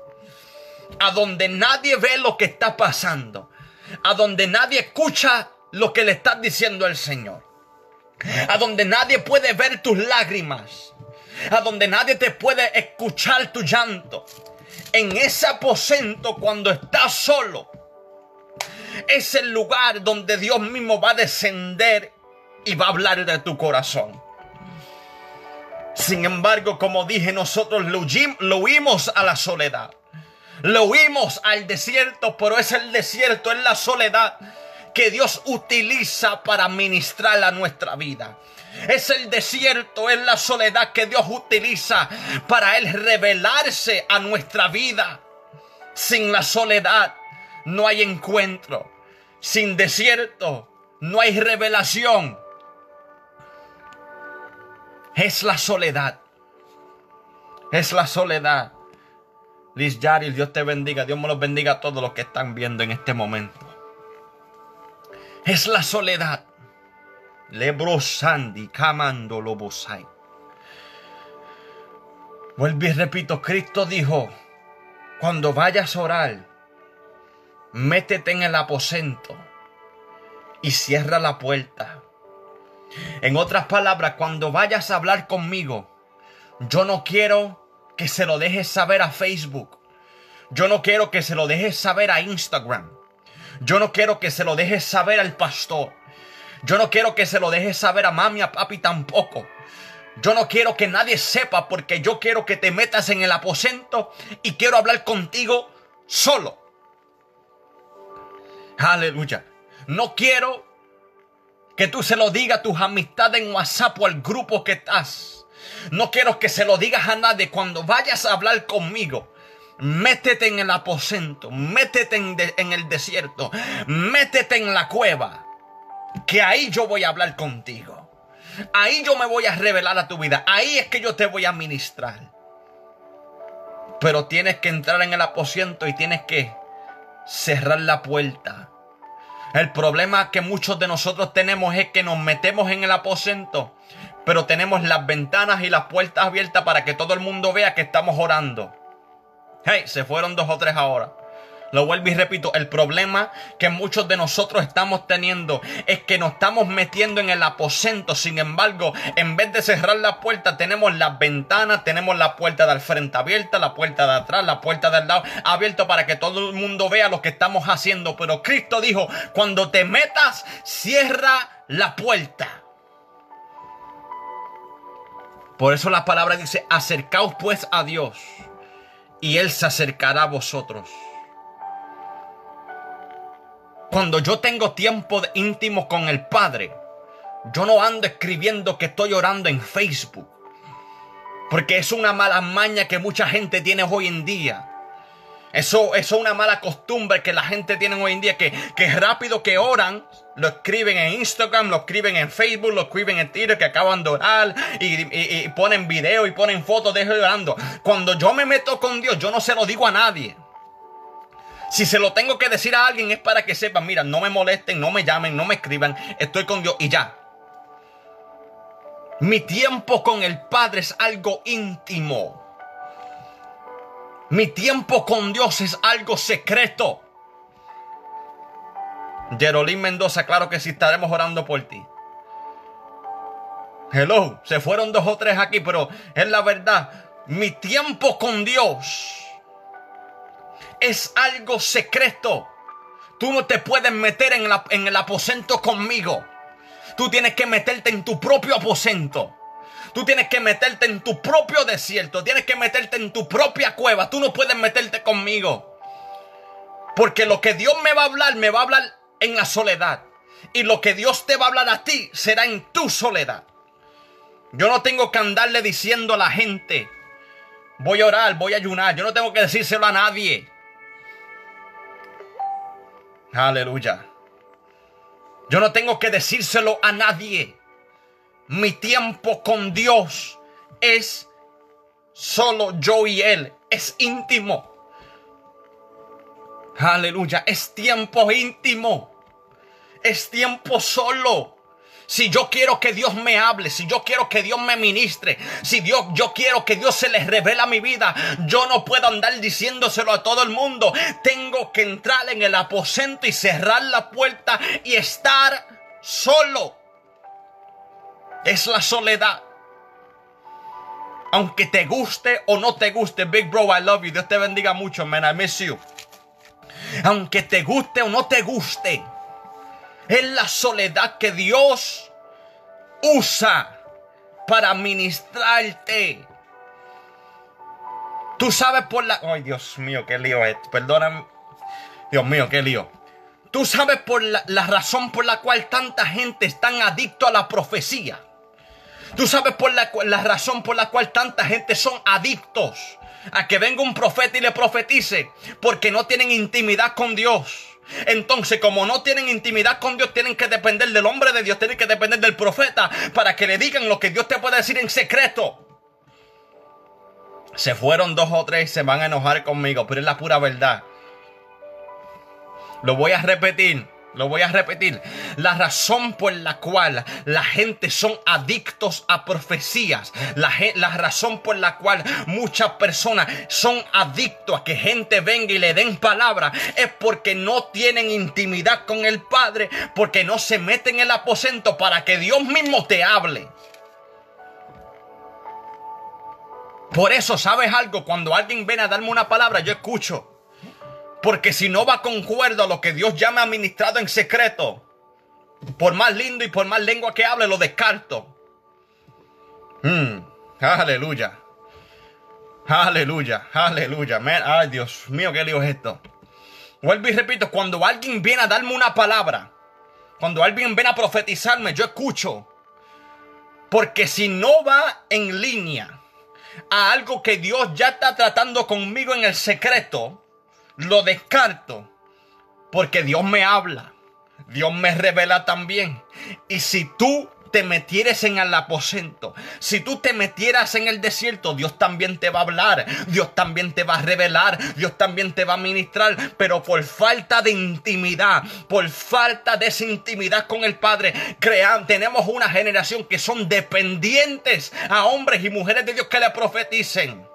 a donde nadie ve lo que está pasando, a donde nadie escucha lo que le estás diciendo el Señor a donde nadie puede ver tus lágrimas, a donde nadie te puede escuchar tu llanto. En ese aposento cuando estás solo, es el lugar donde Dios mismo va a descender y va a hablar de tu corazón. Sin embargo, como dije, nosotros lo huimos a la soledad. Lo huimos al desierto, pero es el desierto, es la soledad que Dios utiliza para ministrar a nuestra vida. Es el desierto, es la soledad que Dios utiliza para Él revelarse a nuestra vida. Sin la soledad no hay encuentro. Sin desierto no hay revelación. Es la soledad. Es la soledad. Liz Yari, Dios te bendiga. Dios me los bendiga a todos los que están viendo en este momento es la soledad. Lebrosandi camando lobosai. Vuelvo y repito, Cristo dijo, cuando vayas a orar, métete en el aposento y cierra la puerta. En otras palabras, cuando vayas a hablar conmigo, yo no quiero que se lo dejes saber a Facebook. Yo no quiero que se lo dejes saber a Instagram. Yo no quiero que se lo dejes saber al pastor. Yo no quiero que se lo dejes saber a mami, a papi tampoco. Yo no quiero que nadie sepa porque yo quiero que te metas en el aposento y quiero hablar contigo solo. Aleluya. No quiero que tú se lo digas a tus amistades en WhatsApp o al grupo que estás. No quiero que se lo digas a nadie cuando vayas a hablar conmigo. Métete en el aposento, métete en, el desierto, métete en la cueva, que ahí yo voy a hablar contigo. Ahí yo me voy a revelar a tu vida. Ahí es que yo te voy a ministrar. Pero tienes que entrar en el aposento y tienes que cerrar la puerta. El problema que muchos de nosotros tenemos es que nos metemos en el aposento, pero tenemos las ventanas y las puertas abiertas para que todo el mundo vea que estamos orando. Hey, se fueron dos o tres ahora. Lo vuelvo y repito, el problema que muchos de nosotros estamos teniendo es que nos estamos metiendo en el aposento. Sin embargo, en vez de cerrar la puerta, tenemos las ventanas, tenemos la puerta del frente abierta, la puerta de atrás, la puerta del lado abierta para que todo el mundo vea lo que estamos haciendo. Pero Cristo dijo, cuando te metas, cierra la puerta. Por eso la palabra dice, acercaos pues a Dios y Él se acercará a vosotros. Cuando yo tengo tiempo íntimo con el Padre, yo no ando escribiendo que estoy orando en Facebook. Porque es una mala maña que mucha gente tiene hoy en día. Eso, eso es una mala costumbre que la gente tiene hoy en día, que, que rápido que oran, lo escriben en Instagram, lo escriben en Facebook, lo escriben en Twitter, que acaban de orar, y, ponen video y ponen fotos de ellos orando. Cuando yo me meto con Dios, yo no se lo digo a nadie. Si se lo tengo que decir a alguien es para que sepan, mira, no me molesten, no me llamen, no me escriban, estoy con Dios y ya. Mi tiempo con el Padre es algo íntimo. Mi tiempo con Dios es algo secreto. Jerolín Mendoza, claro que sí estaremos orando por ti. Hello, se fueron dos o tres aquí, pero es la verdad. Mi tiempo con Dios es algo secreto. Tú no te puedes meter en, en el aposento conmigo. Tú tienes que meterte en tu propio aposento. Tú tienes que meterte en tu propio desierto. Tienes que meterte en tu propia cueva. Tú no puedes meterte conmigo. Porque lo que Dios me va a hablar, me va a hablar en la soledad. Y lo que Dios te va a hablar a ti será en tu soledad. Yo no tengo que andarle diciendo a la gente, voy a orar, voy a ayunar. Yo no tengo que decírselo a nadie. Aleluya. Yo no tengo que decírselo a nadie. Mi tiempo con Dios es solo yo y Él. Es íntimo. Aleluya. Es tiempo íntimo. Es tiempo solo. Si yo quiero que Dios me hable, si yo quiero que Dios me ministre, si Dios, yo quiero que Dios se les revela mi vida, yo no puedo andar diciéndoselo a todo el mundo. Tengo que entrar en el aposento y cerrar la puerta y estar solo. Es la soledad. Aunque te guste o no te guste, Big Bro, I love you. Dios te bendiga mucho, man. I miss you. Aunque te guste o no te guste es la soledad que Dios usa para ministrarte. Tú sabes por la... Ay, Dios mío, qué lío es. Perdóname. Dios mío, qué lío. Tú sabes por la, razón por la cual tanta gente es tan adicto a la profecía. Tú sabes por la, la razón por la cual tanta gente son adictos a que venga un profeta y le profetice porque no tienen intimidad con Dios. Entonces, como no tienen intimidad con Dios, tienen que depender del hombre de Dios, tienen que depender del profeta para que le digan lo que Dios te puede decir en secreto. Se fueron dos o tres, se van a enojar conmigo, pero es la pura verdad. Lo voy a repetir. Lo voy a repetir. La razón por la cual la gente son adictos a profecías, la, razón por la cual muchas personas son adictos a que gente venga y le den palabra, es porque no tienen intimidad con el Padre, porque no se meten en el aposento para que Dios mismo te hable. Por eso, ¿sabes algo? Cuando alguien viene a darme una palabra, yo escucho. Porque si no va concuerdo a lo que Dios ya me ha ministrado en secreto, por más lindo y por más lengua que hable, lo descarto. Hmm, aleluya. Aleluya, aleluya. ay, Dios mío, qué lío es esto. Vuelvo y repito, cuando alguien viene a darme una palabra, cuando alguien viene a profetizarme, yo escucho. Porque si no va en línea a algo que Dios ya está tratando conmigo en el secreto, lo descarto porque Dios me habla. Dios me revela también. Y si tú te metieras en el aposento, si tú te metieras en el desierto, Dios también te va a hablar, Dios también te va a revelar, Dios también te va a ministrar, pero por falta de intimidad, por falta de esa intimidad con el Padre, crean, tenemos una generación que son dependientes a hombres y mujeres de Dios que le profeticen.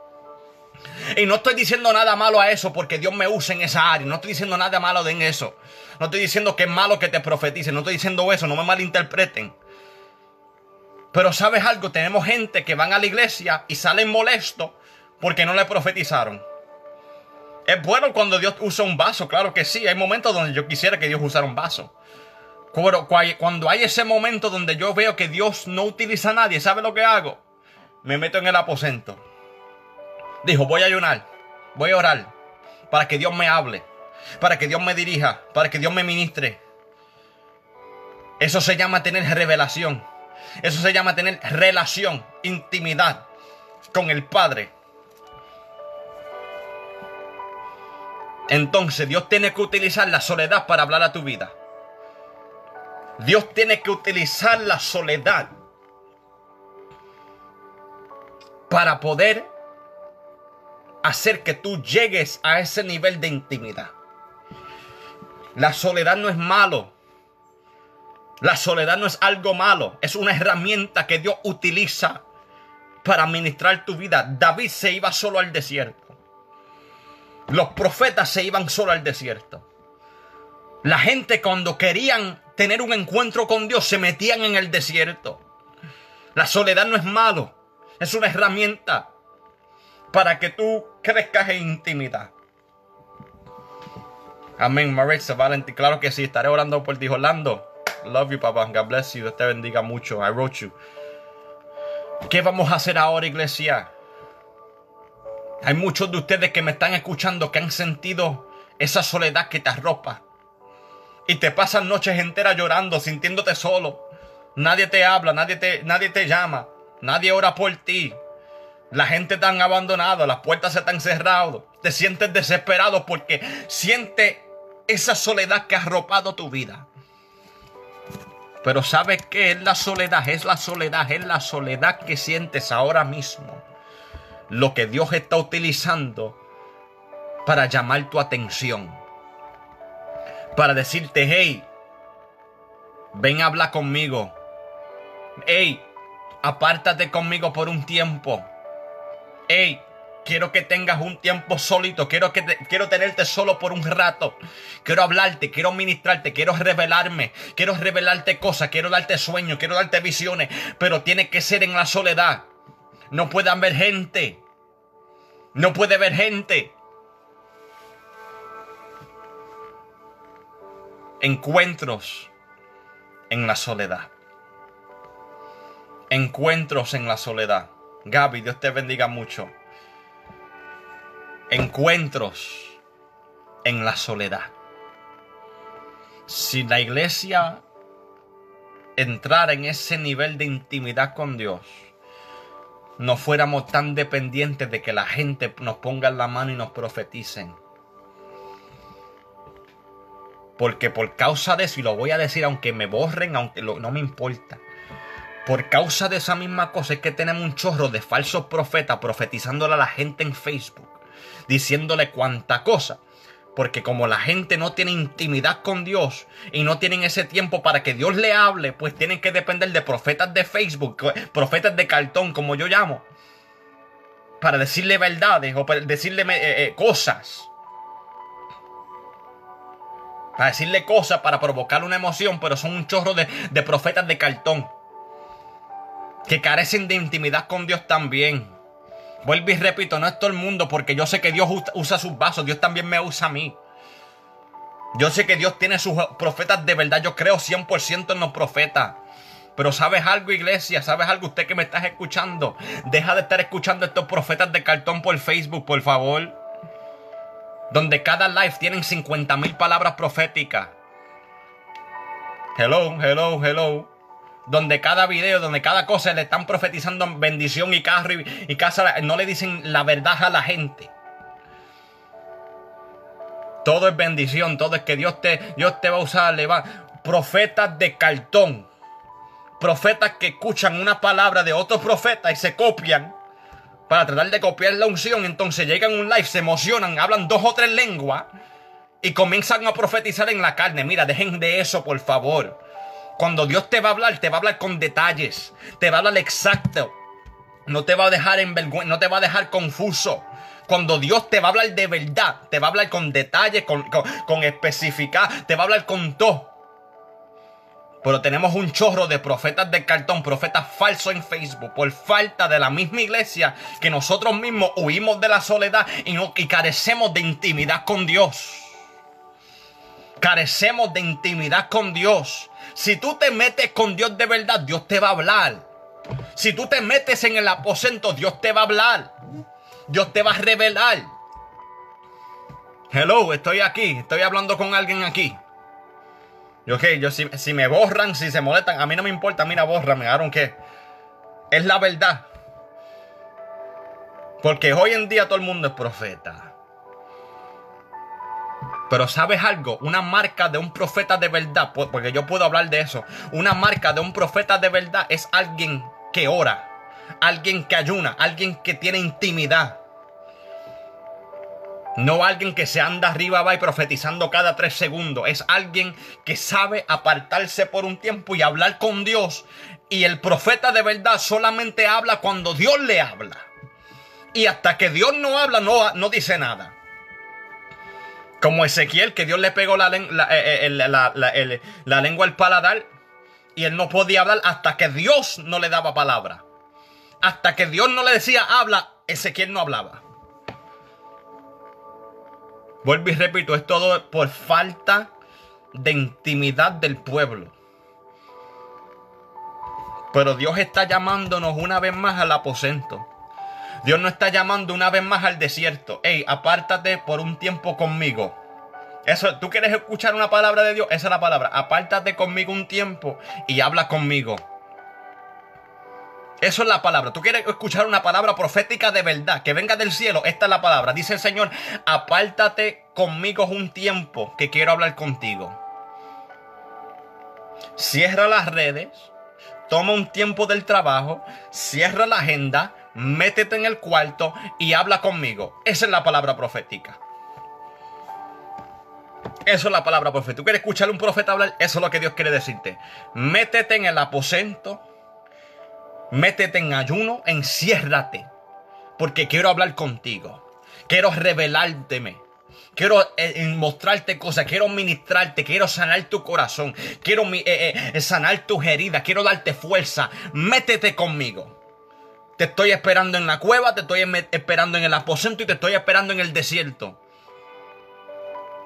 Y no estoy diciendo nada malo a eso porque Dios me usa en esa área. No estoy diciendo nada malo en eso. No estoy diciendo que es malo que te profetice. No estoy diciendo eso. No me malinterpreten. Pero sabes algo, tenemos gente que van a la iglesia y salen molestos porque no le profetizaron. Es bueno cuando Dios usa un vaso, claro que sí. Hay momentos donde yo quisiera que Dios usara un vaso. Pero cuando hay ese momento donde yo veo que Dios no utiliza a nadie, ¿sabe lo que hago? Me meto en el aposento dijo, voy a ayunar, voy a orar, para que Dios me hable, para que Dios me dirija, para que Dios me ministre. Eso se llama tener revelación. Eso se llama tener relación, intimidad con el Padre. Entonces Dios tiene que utilizar la soledad para hablar a tu vida. Dios tiene que utilizar la soledad para poder hacer que tú llegues a ese nivel de intimidad. La soledad no es malo. La soledad no es algo malo. Es una herramienta que Dios utiliza para administrar tu vida. David se iba solo al desierto. Los profetas se iban solo al desierto. La gente cuando querían tener un encuentro con Dios se metían en el desierto. La soledad no es malo. Es una herramienta para que tú crezcas en intimidad. Amén, Maritza, Valentín. Claro que sí, estaré orando por ti, Orlando. Love you, papá. God bless you. Dios te bendiga mucho. I wrote you. ¿Qué vamos a hacer ahora, iglesia? Hay muchos de ustedes que me están escuchando que han sentido esa soledad que te arropa. Y te pasan noches enteras llorando, sintiéndote solo. Nadie te habla, nadie te, nadie te llama, nadie ora por ti. La gente te han abandonado, las puertas se están cerrado. Te sientes desesperado porque siente esa soledad que ha arropado tu vida. Pero ¿sabes qué es la soledad? Es la soledad, es la soledad que sientes ahora mismo. Lo que Dios está utilizando para llamar tu atención. Para decirte, hey, ven a hablar conmigo. Hey, apártate conmigo por un tiempo hey, quiero que tengas un tiempo solito, quiero, que quiero tenerte solo por un rato, quiero hablarte, quiero ministrarte, quiero revelarme, quiero revelarte cosas, quiero darte sueños, quiero darte visiones, pero tiene que ser en la soledad. No puede haber gente. No puede haber gente. Encuentros en la soledad. Encuentros en la soledad. Gaby, Dios te bendiga mucho. Encuentros en la soledad. Si la iglesia entrara en ese nivel de intimidad con Dios, no fuéramos tan dependientes de que la gente nos ponga la mano y nos profeticen. Porque por causa de eso, y lo voy a decir aunque me borren, aunque no me importa, por causa de esa misma cosa es que tenemos un chorro de falsos profetas profetizándole a la gente en Facebook, diciéndole cuánta cosa. Porque como la gente no tiene intimidad con Dios y no tienen ese tiempo para que Dios le hable, pues tienen que depender de profetas de Facebook, profetas de cartón, como yo llamo, para decirle verdades o para decirle eh, eh, cosas. Para decirle cosas, para provocar una emoción, pero son un chorro de, de profetas de cartón. Que carecen de intimidad con Dios también. Vuelvo y repito, no es todo el mundo porque yo sé que Dios usa sus vasos, Dios también me usa a mí. Yo sé que Dios tiene sus profetas de verdad, yo creo 100% en los profetas. Pero sabes algo, iglesia, sabes algo, usted que me estás escuchando, deja de estar escuchando estos profetas de cartón por Facebook, por favor. Donde cada live tienen 50 mil palabras proféticas. Hello, hello, hello donde cada video, donde cada cosa le están profetizando bendición y carro y, casa, no le dicen la verdad a la gente. Todo es bendición, todo es que Dios te, Dios te va a usar. Le va. Profetas de cartón. Profetas que escuchan una palabra de otro profeta y se copian para tratar de copiar la unción. Entonces llegan a un live, se emocionan, hablan dos o tres lenguas y comienzan a profetizar en la carne. Mira, dejen de eso, por favor. Cuando Dios te va a hablar, te va a hablar con detalles, te va a hablar exacto. No te va a dejar en vergüenza, no te va a dejar confuso. Cuando Dios te va a hablar de verdad, te va a hablar con detalles, con, con, especificar, te va a hablar con todo. Pero tenemos un chorro de profetas de cartón, profetas falsos en Facebook, por falta de la misma iglesia que nosotros mismos huimos de la soledad y, no, y carecemos de intimidad con Dios. Carecemos de intimidad con Dios. Si tú te metes con Dios de verdad, Dios te va a hablar. Si tú te metes en el aposento, Dios te va a hablar. Dios te va a revelar. Hello, estoy aquí. Estoy hablando con alguien aquí. Yo, ok, yo si, si me borran, si se molestan, a mí no me importa. Mira, bórrame, ¿aron qué? Es la verdad. Porque hoy en día todo el mundo es profeta. Pero ¿sabes algo? Una marca de un profeta de verdad, porque yo puedo hablar de eso. Una marca de un profeta de verdad es alguien que ora, alguien que ayuna, alguien que tiene intimidad. No alguien que se anda arriba va y profetizando cada tres segundos. Es alguien que sabe apartarse por un tiempo y hablar con Dios. Y el profeta de verdad solamente habla cuando Dios le habla. Y hasta que Dios no habla, no, no dice nada. Como Ezequiel, que Dios le pegó la, eh, eh, la, lengua al paladar y él no podía hablar hasta que Dios no le daba palabra. Hasta que Dios no le decía habla, Ezequiel no hablaba. Vuelvo y repito, es todo por falta de intimidad del pueblo. Pero Dios está llamándonos una vez más al aposento. Dios no está llamando una vez más al desierto. Ey, apártate por un tiempo conmigo. Eso, tú quieres escuchar una palabra de Dios, esa es la palabra. Apártate conmigo un tiempo y habla conmigo. Eso es la palabra. Tú quieres escuchar una palabra profética de verdad, que venga del cielo. Esta es la palabra. Dice el Señor, apártate conmigo un tiempo que quiero hablar contigo. Cierra las redes, toma un tiempo del trabajo, cierra la agenda, métete en el cuarto y habla conmigo. Esa es la palabra profética. Eso es la palabra profética. ¿Tú quieres escuchar a un profeta hablar? Eso es lo que Dios quiere decirte. Métete en el aposento. Métete en ayuno. Enciérrate. Porque quiero hablar contigo. Quiero revelárteme. Quiero eh, mostrarte cosas, quiero ministrarte, quiero sanar tu corazón, quiero eh, eh, sanar tus heridas, quiero darte fuerza. Métete conmigo. Te estoy esperando en la cueva, te estoy esperando en el aposento y te estoy esperando en el desierto.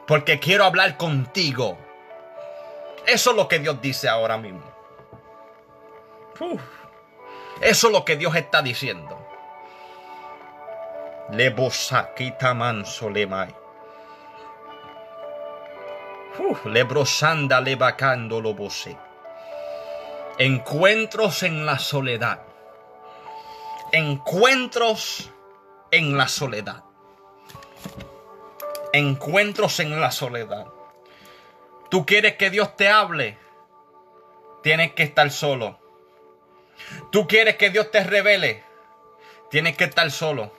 Porque quiero hablar contigo. Eso es lo que Dios dice ahora mismo. Eso es lo que Dios está diciendo. Le bosaquita manso le mai. Le brosanda le vacando lo bose. Encuentros en la soledad encuentros en la soledad. Encuentros en la soledad. Tú quieres que Dios te hable, tienes que estar solo. Tú quieres que Dios te revele, tienes que estar solo.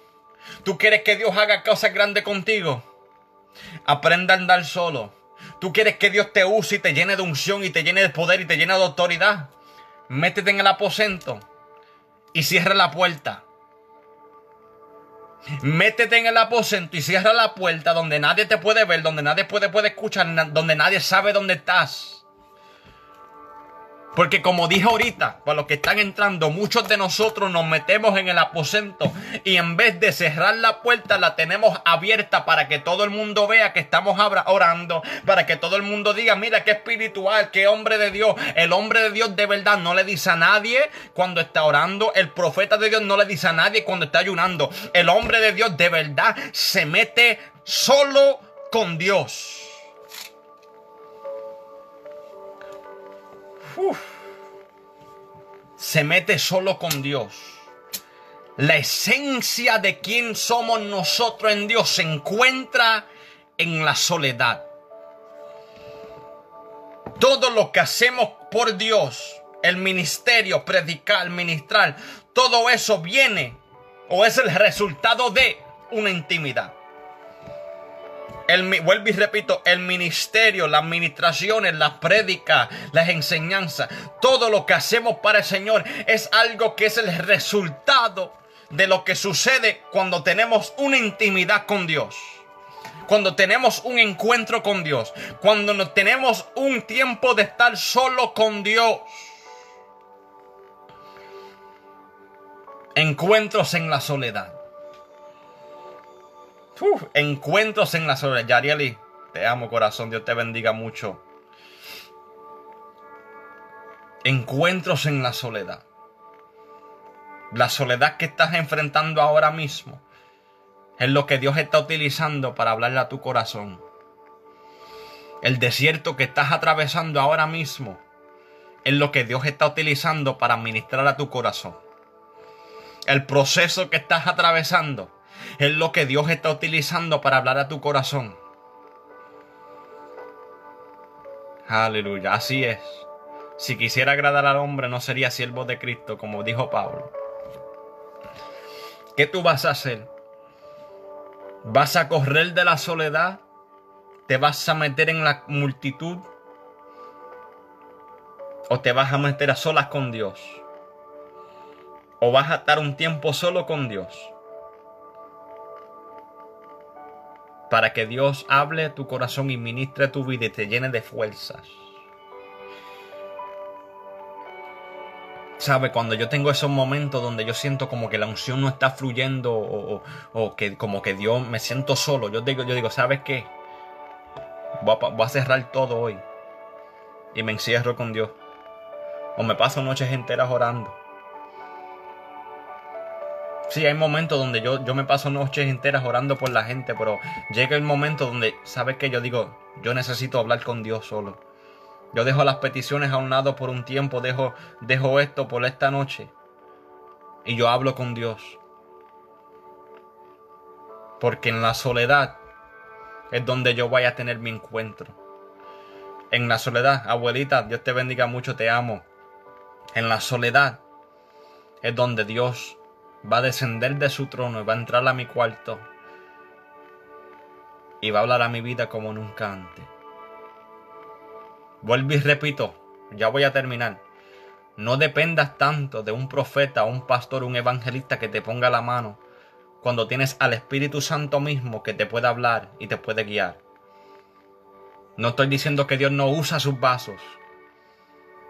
Tú quieres que Dios haga cosas grandes contigo, Aprenda a andar solo. Tú quieres que Dios te use y te llene de unción y te llene de poder y te llene de autoridad. Métete en el aposento y cierra la puerta. Métete en el aposento y cierra la puerta donde nadie te puede ver, donde nadie puede, puede escuchar, donde nadie sabe dónde estás. Porque como dije ahorita, para los que están entrando, muchos de nosotros nos metemos en el aposento y en vez de cerrar la puerta la tenemos abierta para que todo el mundo vea que estamos orando, para que todo el mundo diga, mira qué espiritual, qué hombre de Dios. El hombre de Dios de verdad no le dice a nadie cuando está orando, el profeta de Dios no le dice a nadie cuando está ayunando. El hombre de Dios de verdad se mete solo con Dios. Se mete solo con Dios. La esencia de quién somos nosotros en Dios se encuentra en la soledad. Todo lo que hacemos por Dios, el ministerio, predicar, ministrar, todo eso viene o es el resultado de una intimidad el, vuelvo y repito, el ministerio, las administraciones, las prédicas, las enseñanzas, todo lo que hacemos para el Señor es algo que es el resultado de lo que sucede cuando tenemos una intimidad con Dios. Cuando tenemos un encuentro con Dios. Cuando tenemos un tiempo de estar solo con Dios. Encuentros en la soledad encuentros en la soledad. Yarieli, te amo corazón, Dios te bendiga mucho. Encuentros en la soledad. La soledad que estás enfrentando ahora mismo es lo que Dios está utilizando para hablarle a tu corazón. El desierto que estás atravesando ahora mismo es lo que Dios está utilizando para ministrar a tu corazón. El proceso que estás atravesando es lo que Dios está utilizando para hablar a tu corazón. Aleluya, así es. Si quisiera agradar al hombre, no sería siervo de Cristo, como dijo Pablo. ¿Qué tú vas a hacer? ¿Vas a correr de la soledad? ¿Te vas a meter en la multitud? ¿O te vas a meter a solas con Dios? ¿O vas a estar un tiempo solo con Dios? Para que Dios hable tu corazón y ministre tu vida y te llene de fuerzas. ¿Sabe? Cuando yo tengo esos momentos donde yo siento como que la unción no está fluyendo o, que como que Dios me siento solo, yo digo, yo digo, ¿sabes qué? A, voy a cerrar todo hoy y me encierro con Dios. O me paso noches enteras orando. Sí, hay momentos donde yo, yo me paso noches enteras orando por la gente, pero llega el momento donde, ¿sabes qué? Yo digo, yo necesito hablar con Dios solo. Yo dejo las peticiones a un lado por un tiempo, dejo, dejo esto por esta noche. Y yo hablo con Dios. Porque en la soledad es donde yo voy a tener mi encuentro. En la soledad, abuelita, Dios te bendiga mucho, te amo. En la soledad es donde Dios va a descender de su trono y va a entrar a mi cuarto y va a hablar a mi vida como nunca antes. Vuelvo y repito, ya voy a terminar. No dependas tanto de un profeta, un pastor, un evangelista que te ponga la mano cuando tienes al Espíritu Santo mismo que te puede hablar y te puede guiar. No estoy diciendo que Dios no usa sus vasos,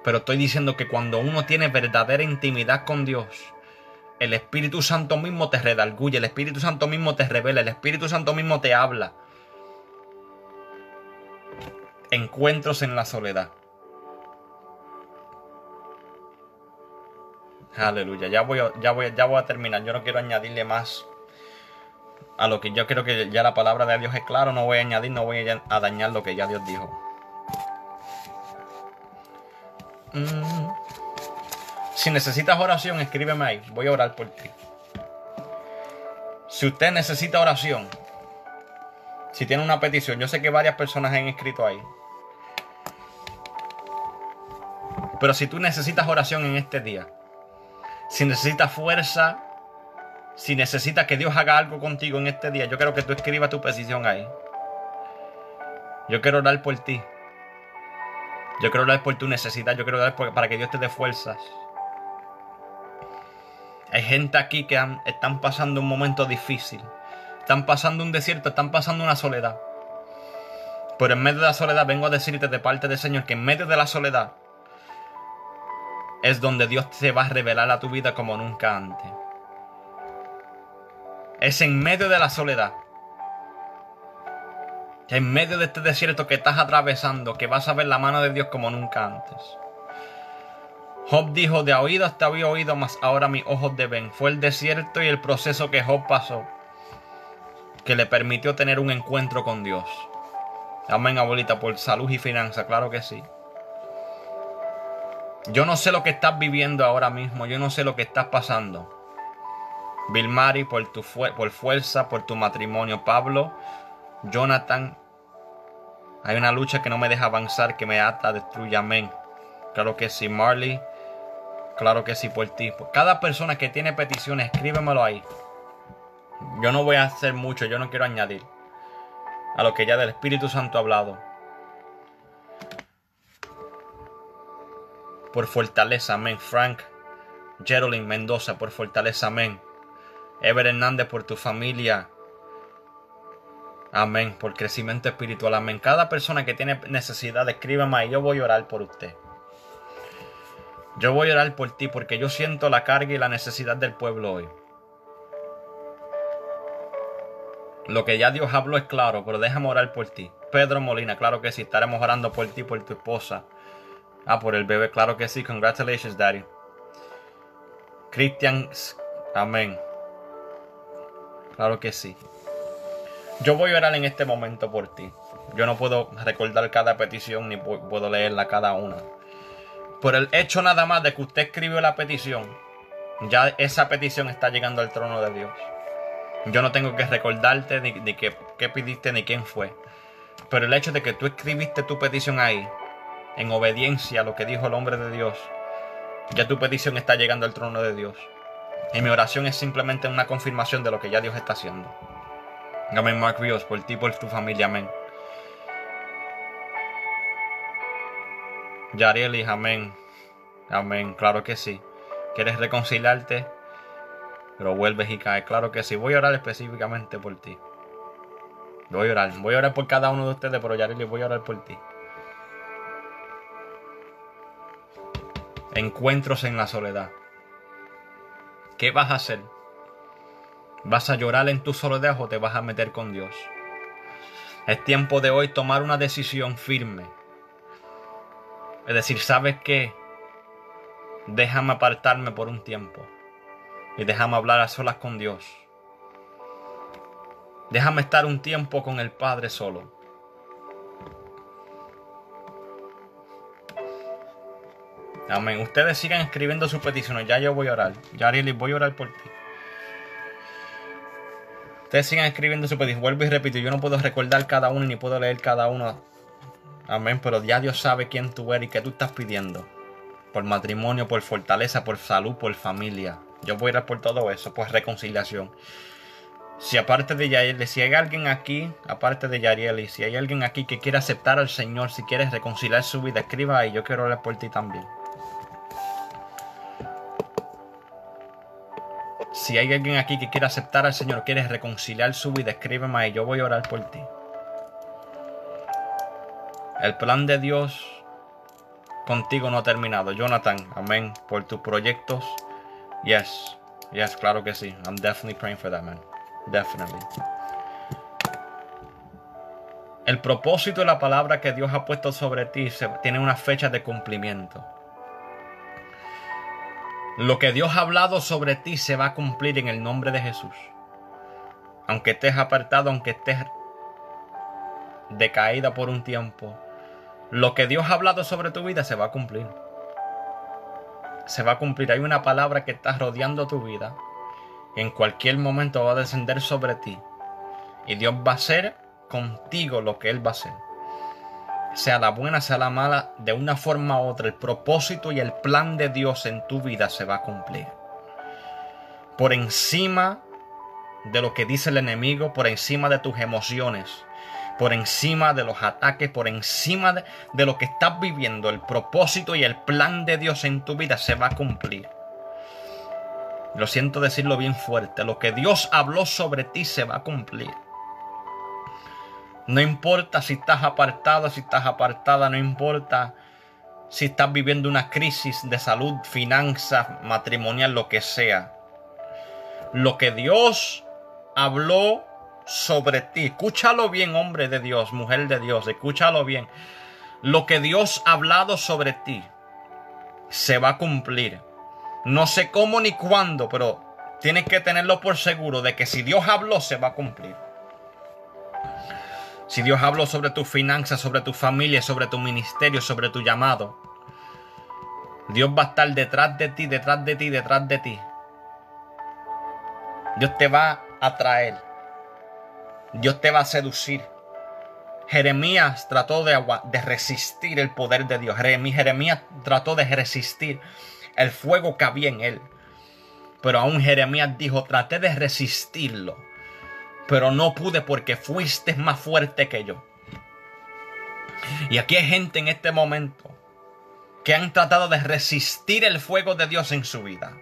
pero estoy diciendo que cuando uno tiene verdadera intimidad con Dios, el Espíritu Santo mismo te redalguye, el Espíritu Santo mismo te revela, el Espíritu Santo mismo te habla. Encuentros en la soledad. Aleluya. Ya voy, ya, voy, ya voy a terminar. Yo no quiero añadirle más a lo que yo creo que ya la palabra de Dios es claro. No voy a añadir, no voy a, dañar lo que ya Dios dijo. Mm. Si necesitas oración, escríbeme ahí. Voy a orar por ti. Si usted necesita oración, si tiene una petición, yo sé que varias personas han escrito ahí. Pero si tú necesitas oración en este día, si necesitas fuerza, si necesitas que Dios haga algo contigo en este día, yo quiero que tú escribas tu petición ahí. Yo quiero orar por ti. Yo quiero orar por tu necesidad. Yo quiero orar para que Dios te dé fuerzas. Hay gente aquí que están pasando un momento difícil. Están pasando un desierto, están pasando una soledad. Pero en medio de la soledad vengo a decirte de parte del Señor que en medio de la soledad es donde Dios te va a revelar a tu vida como nunca antes. Es en medio de la soledad. En medio de este desierto que estás atravesando, que vas a ver la mano de Dios como nunca antes. Job dijo, de oído hasta había oído, mas ahora mis ojos de ven. Fue el desierto y el proceso que Job pasó que le permitió tener un encuentro con Dios. Amén, abuelita, por salud y finanza, claro que sí. Yo no sé lo que estás viviendo ahora mismo, yo no sé lo que estás pasando. Vilmari, por tu por fuerza, por tu matrimonio. Pablo, Jonathan, hay una lucha que no me deja avanzar, que me ata, destruye. Amén. Claro que sí, Marley. Claro que sí, por ti. Cada persona que tiene peticiones, escríbemelo ahí. Yo no voy a hacer mucho, yo no quiero añadir a lo que ya del Espíritu Santo ha hablado. Por fortaleza, amén. Frank Geraldine Mendoza, por fortaleza, amén. Ever Hernández, por tu familia. Amén. Por crecimiento espiritual, amén. Cada persona que tiene necesidad, escríbeme ahí. Yo voy a orar por usted. Yo voy a orar por ti porque yo siento la carga y la necesidad del pueblo hoy. Lo que ya Dios habló es claro, pero déjame orar por ti. Pedro Molina, claro que sí, estaremos orando por ti, por tu esposa. Ah, por el bebé, claro que sí. Congratulations, Daddy. Christian, amén. Claro que sí. Yo voy a orar en este momento por ti. Yo no puedo recordar cada petición ni puedo leerla cada una. Por el hecho nada más de que usted escribió la petición, ya esa petición está llegando al trono de Dios. Yo no tengo que recordarte ni, qué, qué pidiste ni quién fue. Pero el hecho de que tú escribiste tu petición ahí, en obediencia a lo que dijo el hombre de Dios, ya tu petición está llegando al trono de Dios. Y mi oración es simplemente una confirmación de lo que ya Dios está haciendo. Amén, Mark Rios, por ti, por tu familia, amén. Yarielis, amén. Amén, claro que sí. ¿Quieres reconciliarte? pero vuelves y caes. Claro que sí, voy a orar específicamente por ti. Voy a orar, voy a orar por cada uno de ustedes, pero Yareli, voy a orar por ti. Encuentros en la soledad. ¿Qué vas a hacer? ¿Vas a llorar en tu soledad o te vas a meter con Dios? Es tiempo de hoy tomar una decisión firme. Es decir, ¿sabes qué? Déjame apartarme por un tiempo y déjame hablar a solas con Dios. Déjame estar un tiempo con el Padre solo. Amén. Ustedes sigan escribiendo sus peticiones. Ya yo voy a orar. Ya Ariel, voy a orar por ti. Ustedes sigan escribiendo sus peticiones. Vuelvo y repito, yo no puedo recordar cada uno ni puedo leer cada uno. Amén. Pero ya Dios sabe quién tú eres y qué tú estás pidiendo. Por matrimonio, por fortaleza, por salud, por familia. Yo voy a ir por todo eso, pues reconciliación. Si aparte de Yariel, si hay alguien aquí, aparte de Yariel, si hay alguien aquí que quiere aceptar al Señor, si quieres reconciliar su vida, escriba ahí, yo quiero orar por ti también. Si hay alguien aquí que quiere aceptar al Señor, quiere reconciliar su vida, escríbeme ahí, yo voy a orar por ti. El plan de Dios contigo no ha terminado. Jonathan, amén, por tus proyectos Yes, yes, claro que sí. I'm definitely praying for that, man. Definitely. El propósito de la palabra que Dios ha puesto sobre ti tiene una fecha de cumplimiento. Lo que Dios ha hablado sobre ti se va a cumplir en el nombre de Jesús. Aunque estés apartado, aunque estés decaída por un tiempo, lo que Dios ha hablado sobre tu vida se va a cumplir se va a cumplir. Hay una palabra que está rodeando tu vida. en cualquier momento va a descender sobre ti. Y Dios va a hacer contigo lo que Él va a hacer. Sea la buena, sea la mala, de una forma u otra, el propósito y el plan de Dios en tu vida se va a cumplir. Por encima de lo que dice el enemigo, por encima de tus emociones, por encima de los ataques, por encima de, lo que estás viviendo, el propósito y el plan de Dios en tu vida se va a cumplir. Lo siento decirlo bien fuerte, lo que Dios habló sobre ti se va a cumplir. No importa si estás apartado, si estás apartada, no importa si estás viviendo una crisis de salud, finanzas, matrimonial, lo que sea. Lo que Dios habló sobre ti. Escúchalo bien, hombre de Dios, mujer de Dios, escúchalo bien. Lo que Dios ha hablado sobre ti se va a cumplir. No sé cómo ni cuándo, pero tienes que tenerlo por seguro de que si Dios habló, se va a cumplir. Si Dios habló sobre tus finanzas, sobre tu familia, sobre tu ministerio, sobre tu llamado, Dios va a estar detrás de ti, detrás de ti, detrás de ti. Dios te va a traer. Dios te va a seducir. Jeremías trató de, resistir el poder de Dios. Jeremías trató de resistir el fuego que había en él. Pero aún Jeremías dijo, traté de resistirlo, pero no pude porque fuiste más fuerte que yo. Y aquí hay gente en este momento que han tratado de resistir el fuego de Dios en su vida.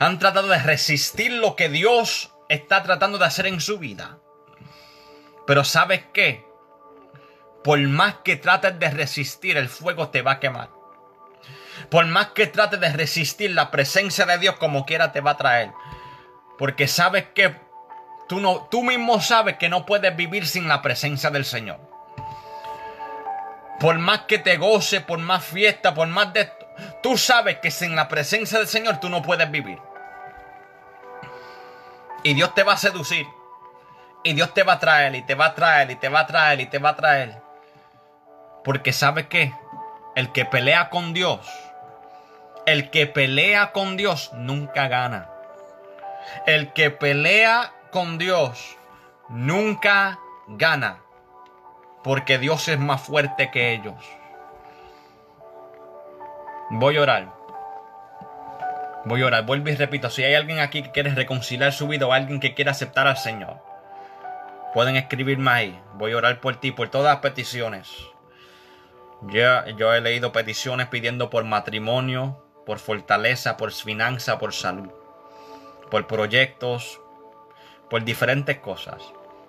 Han tratado de resistir lo que Dios está tratando de hacer en su vida. Pero ¿sabes qué? Por más que trates de resistir, el fuego te va a quemar. Por más que trates de resistir la presencia de Dios como quiera te va a traer. Porque sabes que tú, no, tú mismo sabes que no puedes vivir sin la presencia del Señor. Por más que te goce, por más fiesta, por más de tú sabes que sin la presencia del Señor tú no puedes vivir. Y Dios te va a seducir. Y Dios te va a traer, y te va a traer, y te va a traer, y te va a traer. Porque sabes que el que pelea con Dios el que pelea con Dios nunca gana. El que pelea con Dios nunca gana. Porque Dios es más fuerte que ellos. Voy a orar. Voy a orar. Vuelvo y repito. Si hay alguien aquí que quiere reconciliar su vida o alguien que quiere aceptar al Señor, pueden escribirme ahí. Voy a orar por ti, por todas las peticiones. Yo, yo he leído peticiones pidiendo por matrimonio, por fortaleza, por finanza, por salud, por proyectos, por diferentes cosas.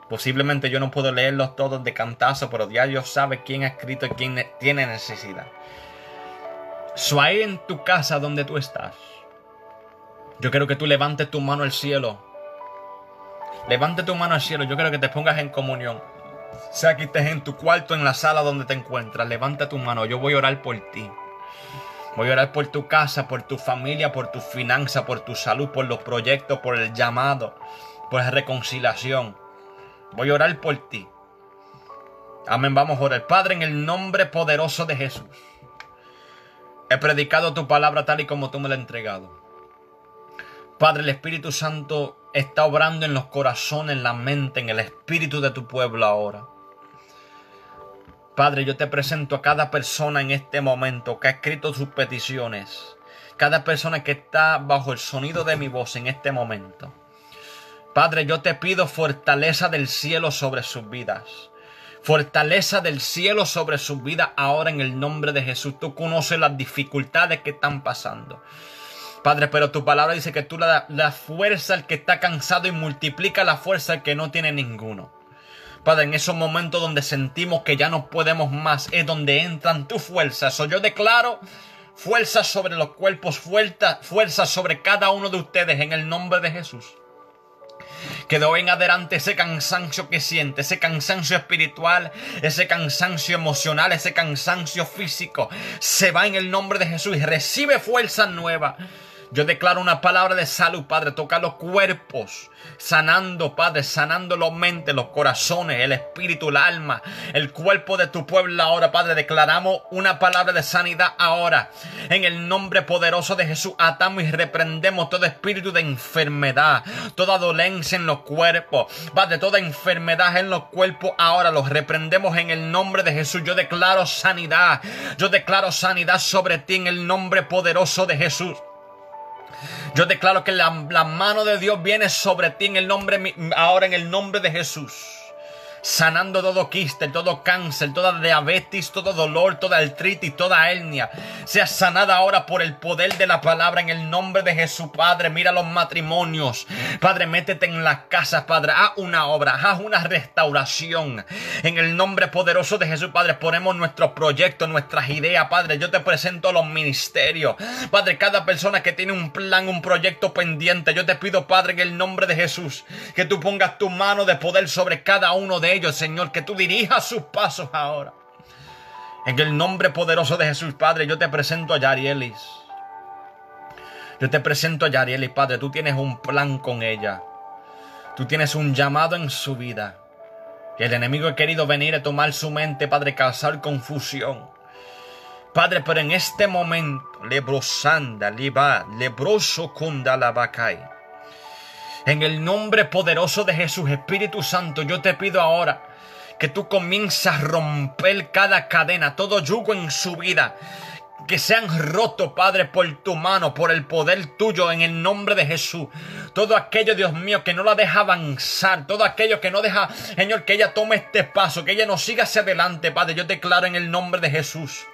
Posiblemente yo no puedo leerlos todos de cantazo, pero ya Dios sabe quién ha escrito y quién tiene necesidad. So en tu casa donde tú estás, yo quiero que tú levantes tu mano al cielo. Levante tu mano al cielo. Yo quiero que te pongas en comunión. Sea que estés en tu cuarto, en la sala donde te encuentras. Levanta tu mano. Yo voy a orar por ti. Voy a orar por tu casa, por tu familia, por tu finanza, por tu salud, por los proyectos, por el llamado, por la reconciliación. Voy a orar por ti. Amén. Vamos a orar. Padre, en el nombre poderoso de Jesús. He predicado tu palabra tal y como tú me la has entregado. Padre, el Espíritu Santo está obrando en los corazones, en la mente, en el espíritu de tu pueblo ahora. Padre, yo te presento a cada persona en este momento que ha escrito sus peticiones, cada persona que está bajo el sonido de mi voz en este momento. Padre, yo te pido fortaleza del cielo sobre sus vidas. Fortaleza del cielo sobre sus vidas ahora en el nombre de Jesús. Tú conoces las dificultades que están pasando. Padre, pero tu palabra dice que tú le das la fuerza al que está cansado y multiplica la fuerza al que no tiene ninguno. Padre, en esos momentos donde sentimos que ya no podemos más, es donde entran tus fuerzas. O yo declaro fuerza sobre los cuerpos, fuerza, fuerza sobre cada uno de ustedes en el nombre de Jesús. Que de hoy en adelante ese cansancio que siente, ese cansancio espiritual, ese cansancio emocional, ese cansancio físico, se va en el nombre de Jesús y recibe fuerza nueva. Yo declaro una palabra de salud, Padre. Toca los cuerpos, sanando, Padre, sanando los mentes, los corazones, el espíritu, el alma, el cuerpo de tu pueblo ahora, Padre. Declaramos una palabra de sanidad ahora. En el nombre poderoso de Jesús, atamos y reprendemos todo espíritu de enfermedad, toda dolencia en los cuerpos, Padre, toda enfermedad en los cuerpos ahora los reprendemos en el nombre de Jesús. Yo declaro sanidad. Yo declaro sanidad sobre ti en el nombre poderoso de Jesús. Yo declaro que la, mano de Dios viene sobre ti en el nombre, ahora en el nombre de Jesús. Sanando todo quiste, todo cáncer, toda diabetes, todo dolor, toda artritis, toda hernia. Sea sanada ahora por el poder de la palabra en el nombre de Jesús, Padre. Mira los matrimonios. Padre, métete en las casas, Padre. Haz una obra, haz una restauración. En el nombre poderoso de Jesús, Padre, ponemos nuestros proyectos, nuestras ideas, Padre. Yo te presento los ministerios. Padre, cada persona que tiene un plan, un proyecto pendiente, yo te pido, Padre, en el nombre de Jesús, que tú pongas tu mano de poder sobre cada uno de Señor, que tú dirijas sus pasos ahora. En el nombre poderoso de Jesús, Padre, yo te presento a Yarielis. Yo te presento a Yarielis, Padre, tú tienes un plan con ella. Tú tienes un llamado en su vida. Que el enemigo ha querido venir a tomar su mente, Padre, causar confusión. Padre, pero en este momento, lebrosanda, liba, lebroso kunda la en el nombre poderoso de Jesús, Espíritu Santo, yo te pido ahora que tú comiences a romper cada cadena, todo yugo en su vida. Que sean rotos, Padre, por tu mano, por el poder tuyo, en el nombre de Jesús. Todo aquello, Dios mío, que no la deja avanzar. Todo aquello que no deja, Señor, que ella tome este paso, que ella no siga hacia adelante, Padre. Yo declaro en el nombre de Jesús.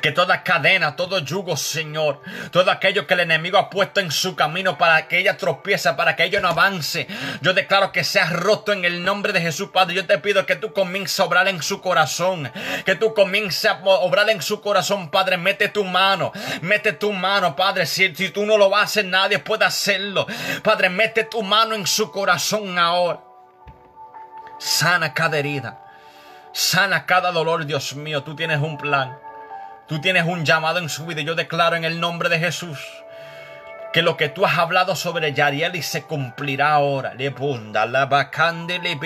Que toda cadena, todo yugo, Señor, todo aquello que el enemigo ha puesto en su camino para que ella tropiece, para que ella no avance, yo declaro que sea roto en el nombre de Jesús, Padre. Yo te pido que tú comiences a obrar en su corazón, que tú comiences a obrar en su corazón, Padre. Mete tu mano, mete tu mano, Padre. Si, si tú no lo haces, nadie puede hacerlo. Padre, mete tu mano en su corazón ahora. Sana cada herida, sana cada dolor, Dios mío. Tú tienes un plan. Tú tienes un llamado en su vida y yo declaro en el nombre de Jesús que lo que tú has hablado sobre Yarieli se cumplirá ahora. Le la bacande le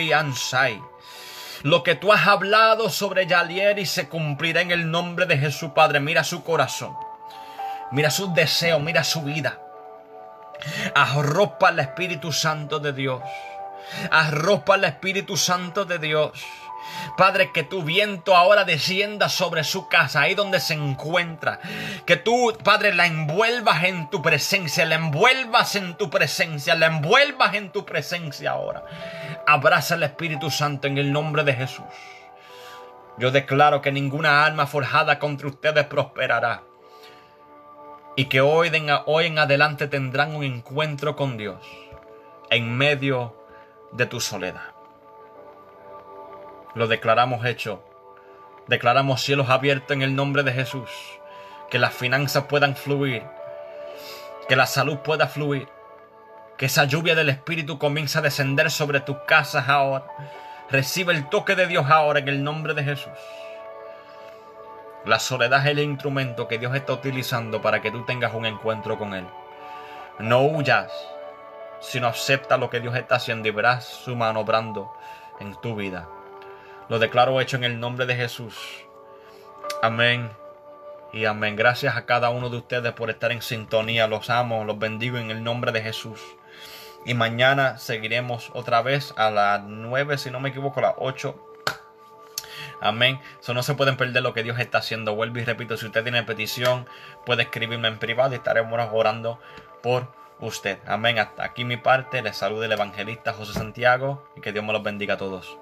Lo que tú has hablado sobre Yarieli se cumplirá en el nombre de Jesús Padre. Mira su corazón. Mira sus deseos, mira su vida. Arropa al Espíritu Santo de Dios. Arropa al Espíritu Santo de Dios. Padre, que tu viento ahora descienda sobre su casa, ahí donde se encuentra. Que tú, Padre, la envuelvas en tu presencia, la envuelvas en tu presencia, la envuelvas en tu presencia ahora. Abraza al Espíritu Santo en el nombre de Jesús. Yo declaro que ninguna arma forjada contra ustedes prosperará. Y que hoy, hoy en adelante tendrán un encuentro con Dios en medio de tu soledad lo declaramos hecho. Declaramos cielos abiertos en el nombre de Jesús. Que las finanzas puedan fluir. Que la salud pueda fluir. Que esa lluvia del Espíritu comience a descender sobre tus casas ahora. Recibe el toque de Dios ahora en el nombre de Jesús. La soledad es el instrumento que Dios está utilizando para que tú tengas un encuentro con Él. No huyas, sino acepta lo que Dios está haciendo y verás su mano obrando en tu vida. Lo declaro hecho en el nombre de Jesús. Amén. Y amén. Gracias a cada uno de ustedes por estar en sintonía. Los amo, los bendigo en el nombre de Jesús. Y mañana seguiremos otra vez a las 9, si no me equivoco, a las 8. Amén. Eso no se pueden perder lo que Dios está haciendo. Vuelvo y repito, si usted tiene petición, puede escribirme en privado y estaremos orando por usted. Amén. Hasta aquí mi parte. Les saluda el evangelista José Santiago y que Dios me los bendiga a todos.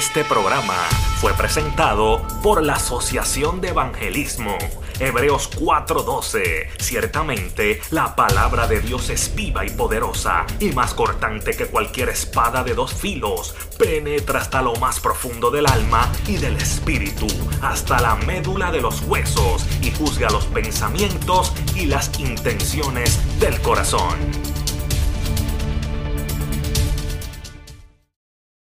Este programa fue presentado por la Asociación de Evangelismo Hebreos 4:12. Ciertamente, la palabra de Dios es viva y poderosa, y más cortante que cualquier espada de dos filos. Penetra hasta lo más profundo del alma y del espíritu, hasta la médula de los huesos, y juzga los pensamientos y las intenciones del corazón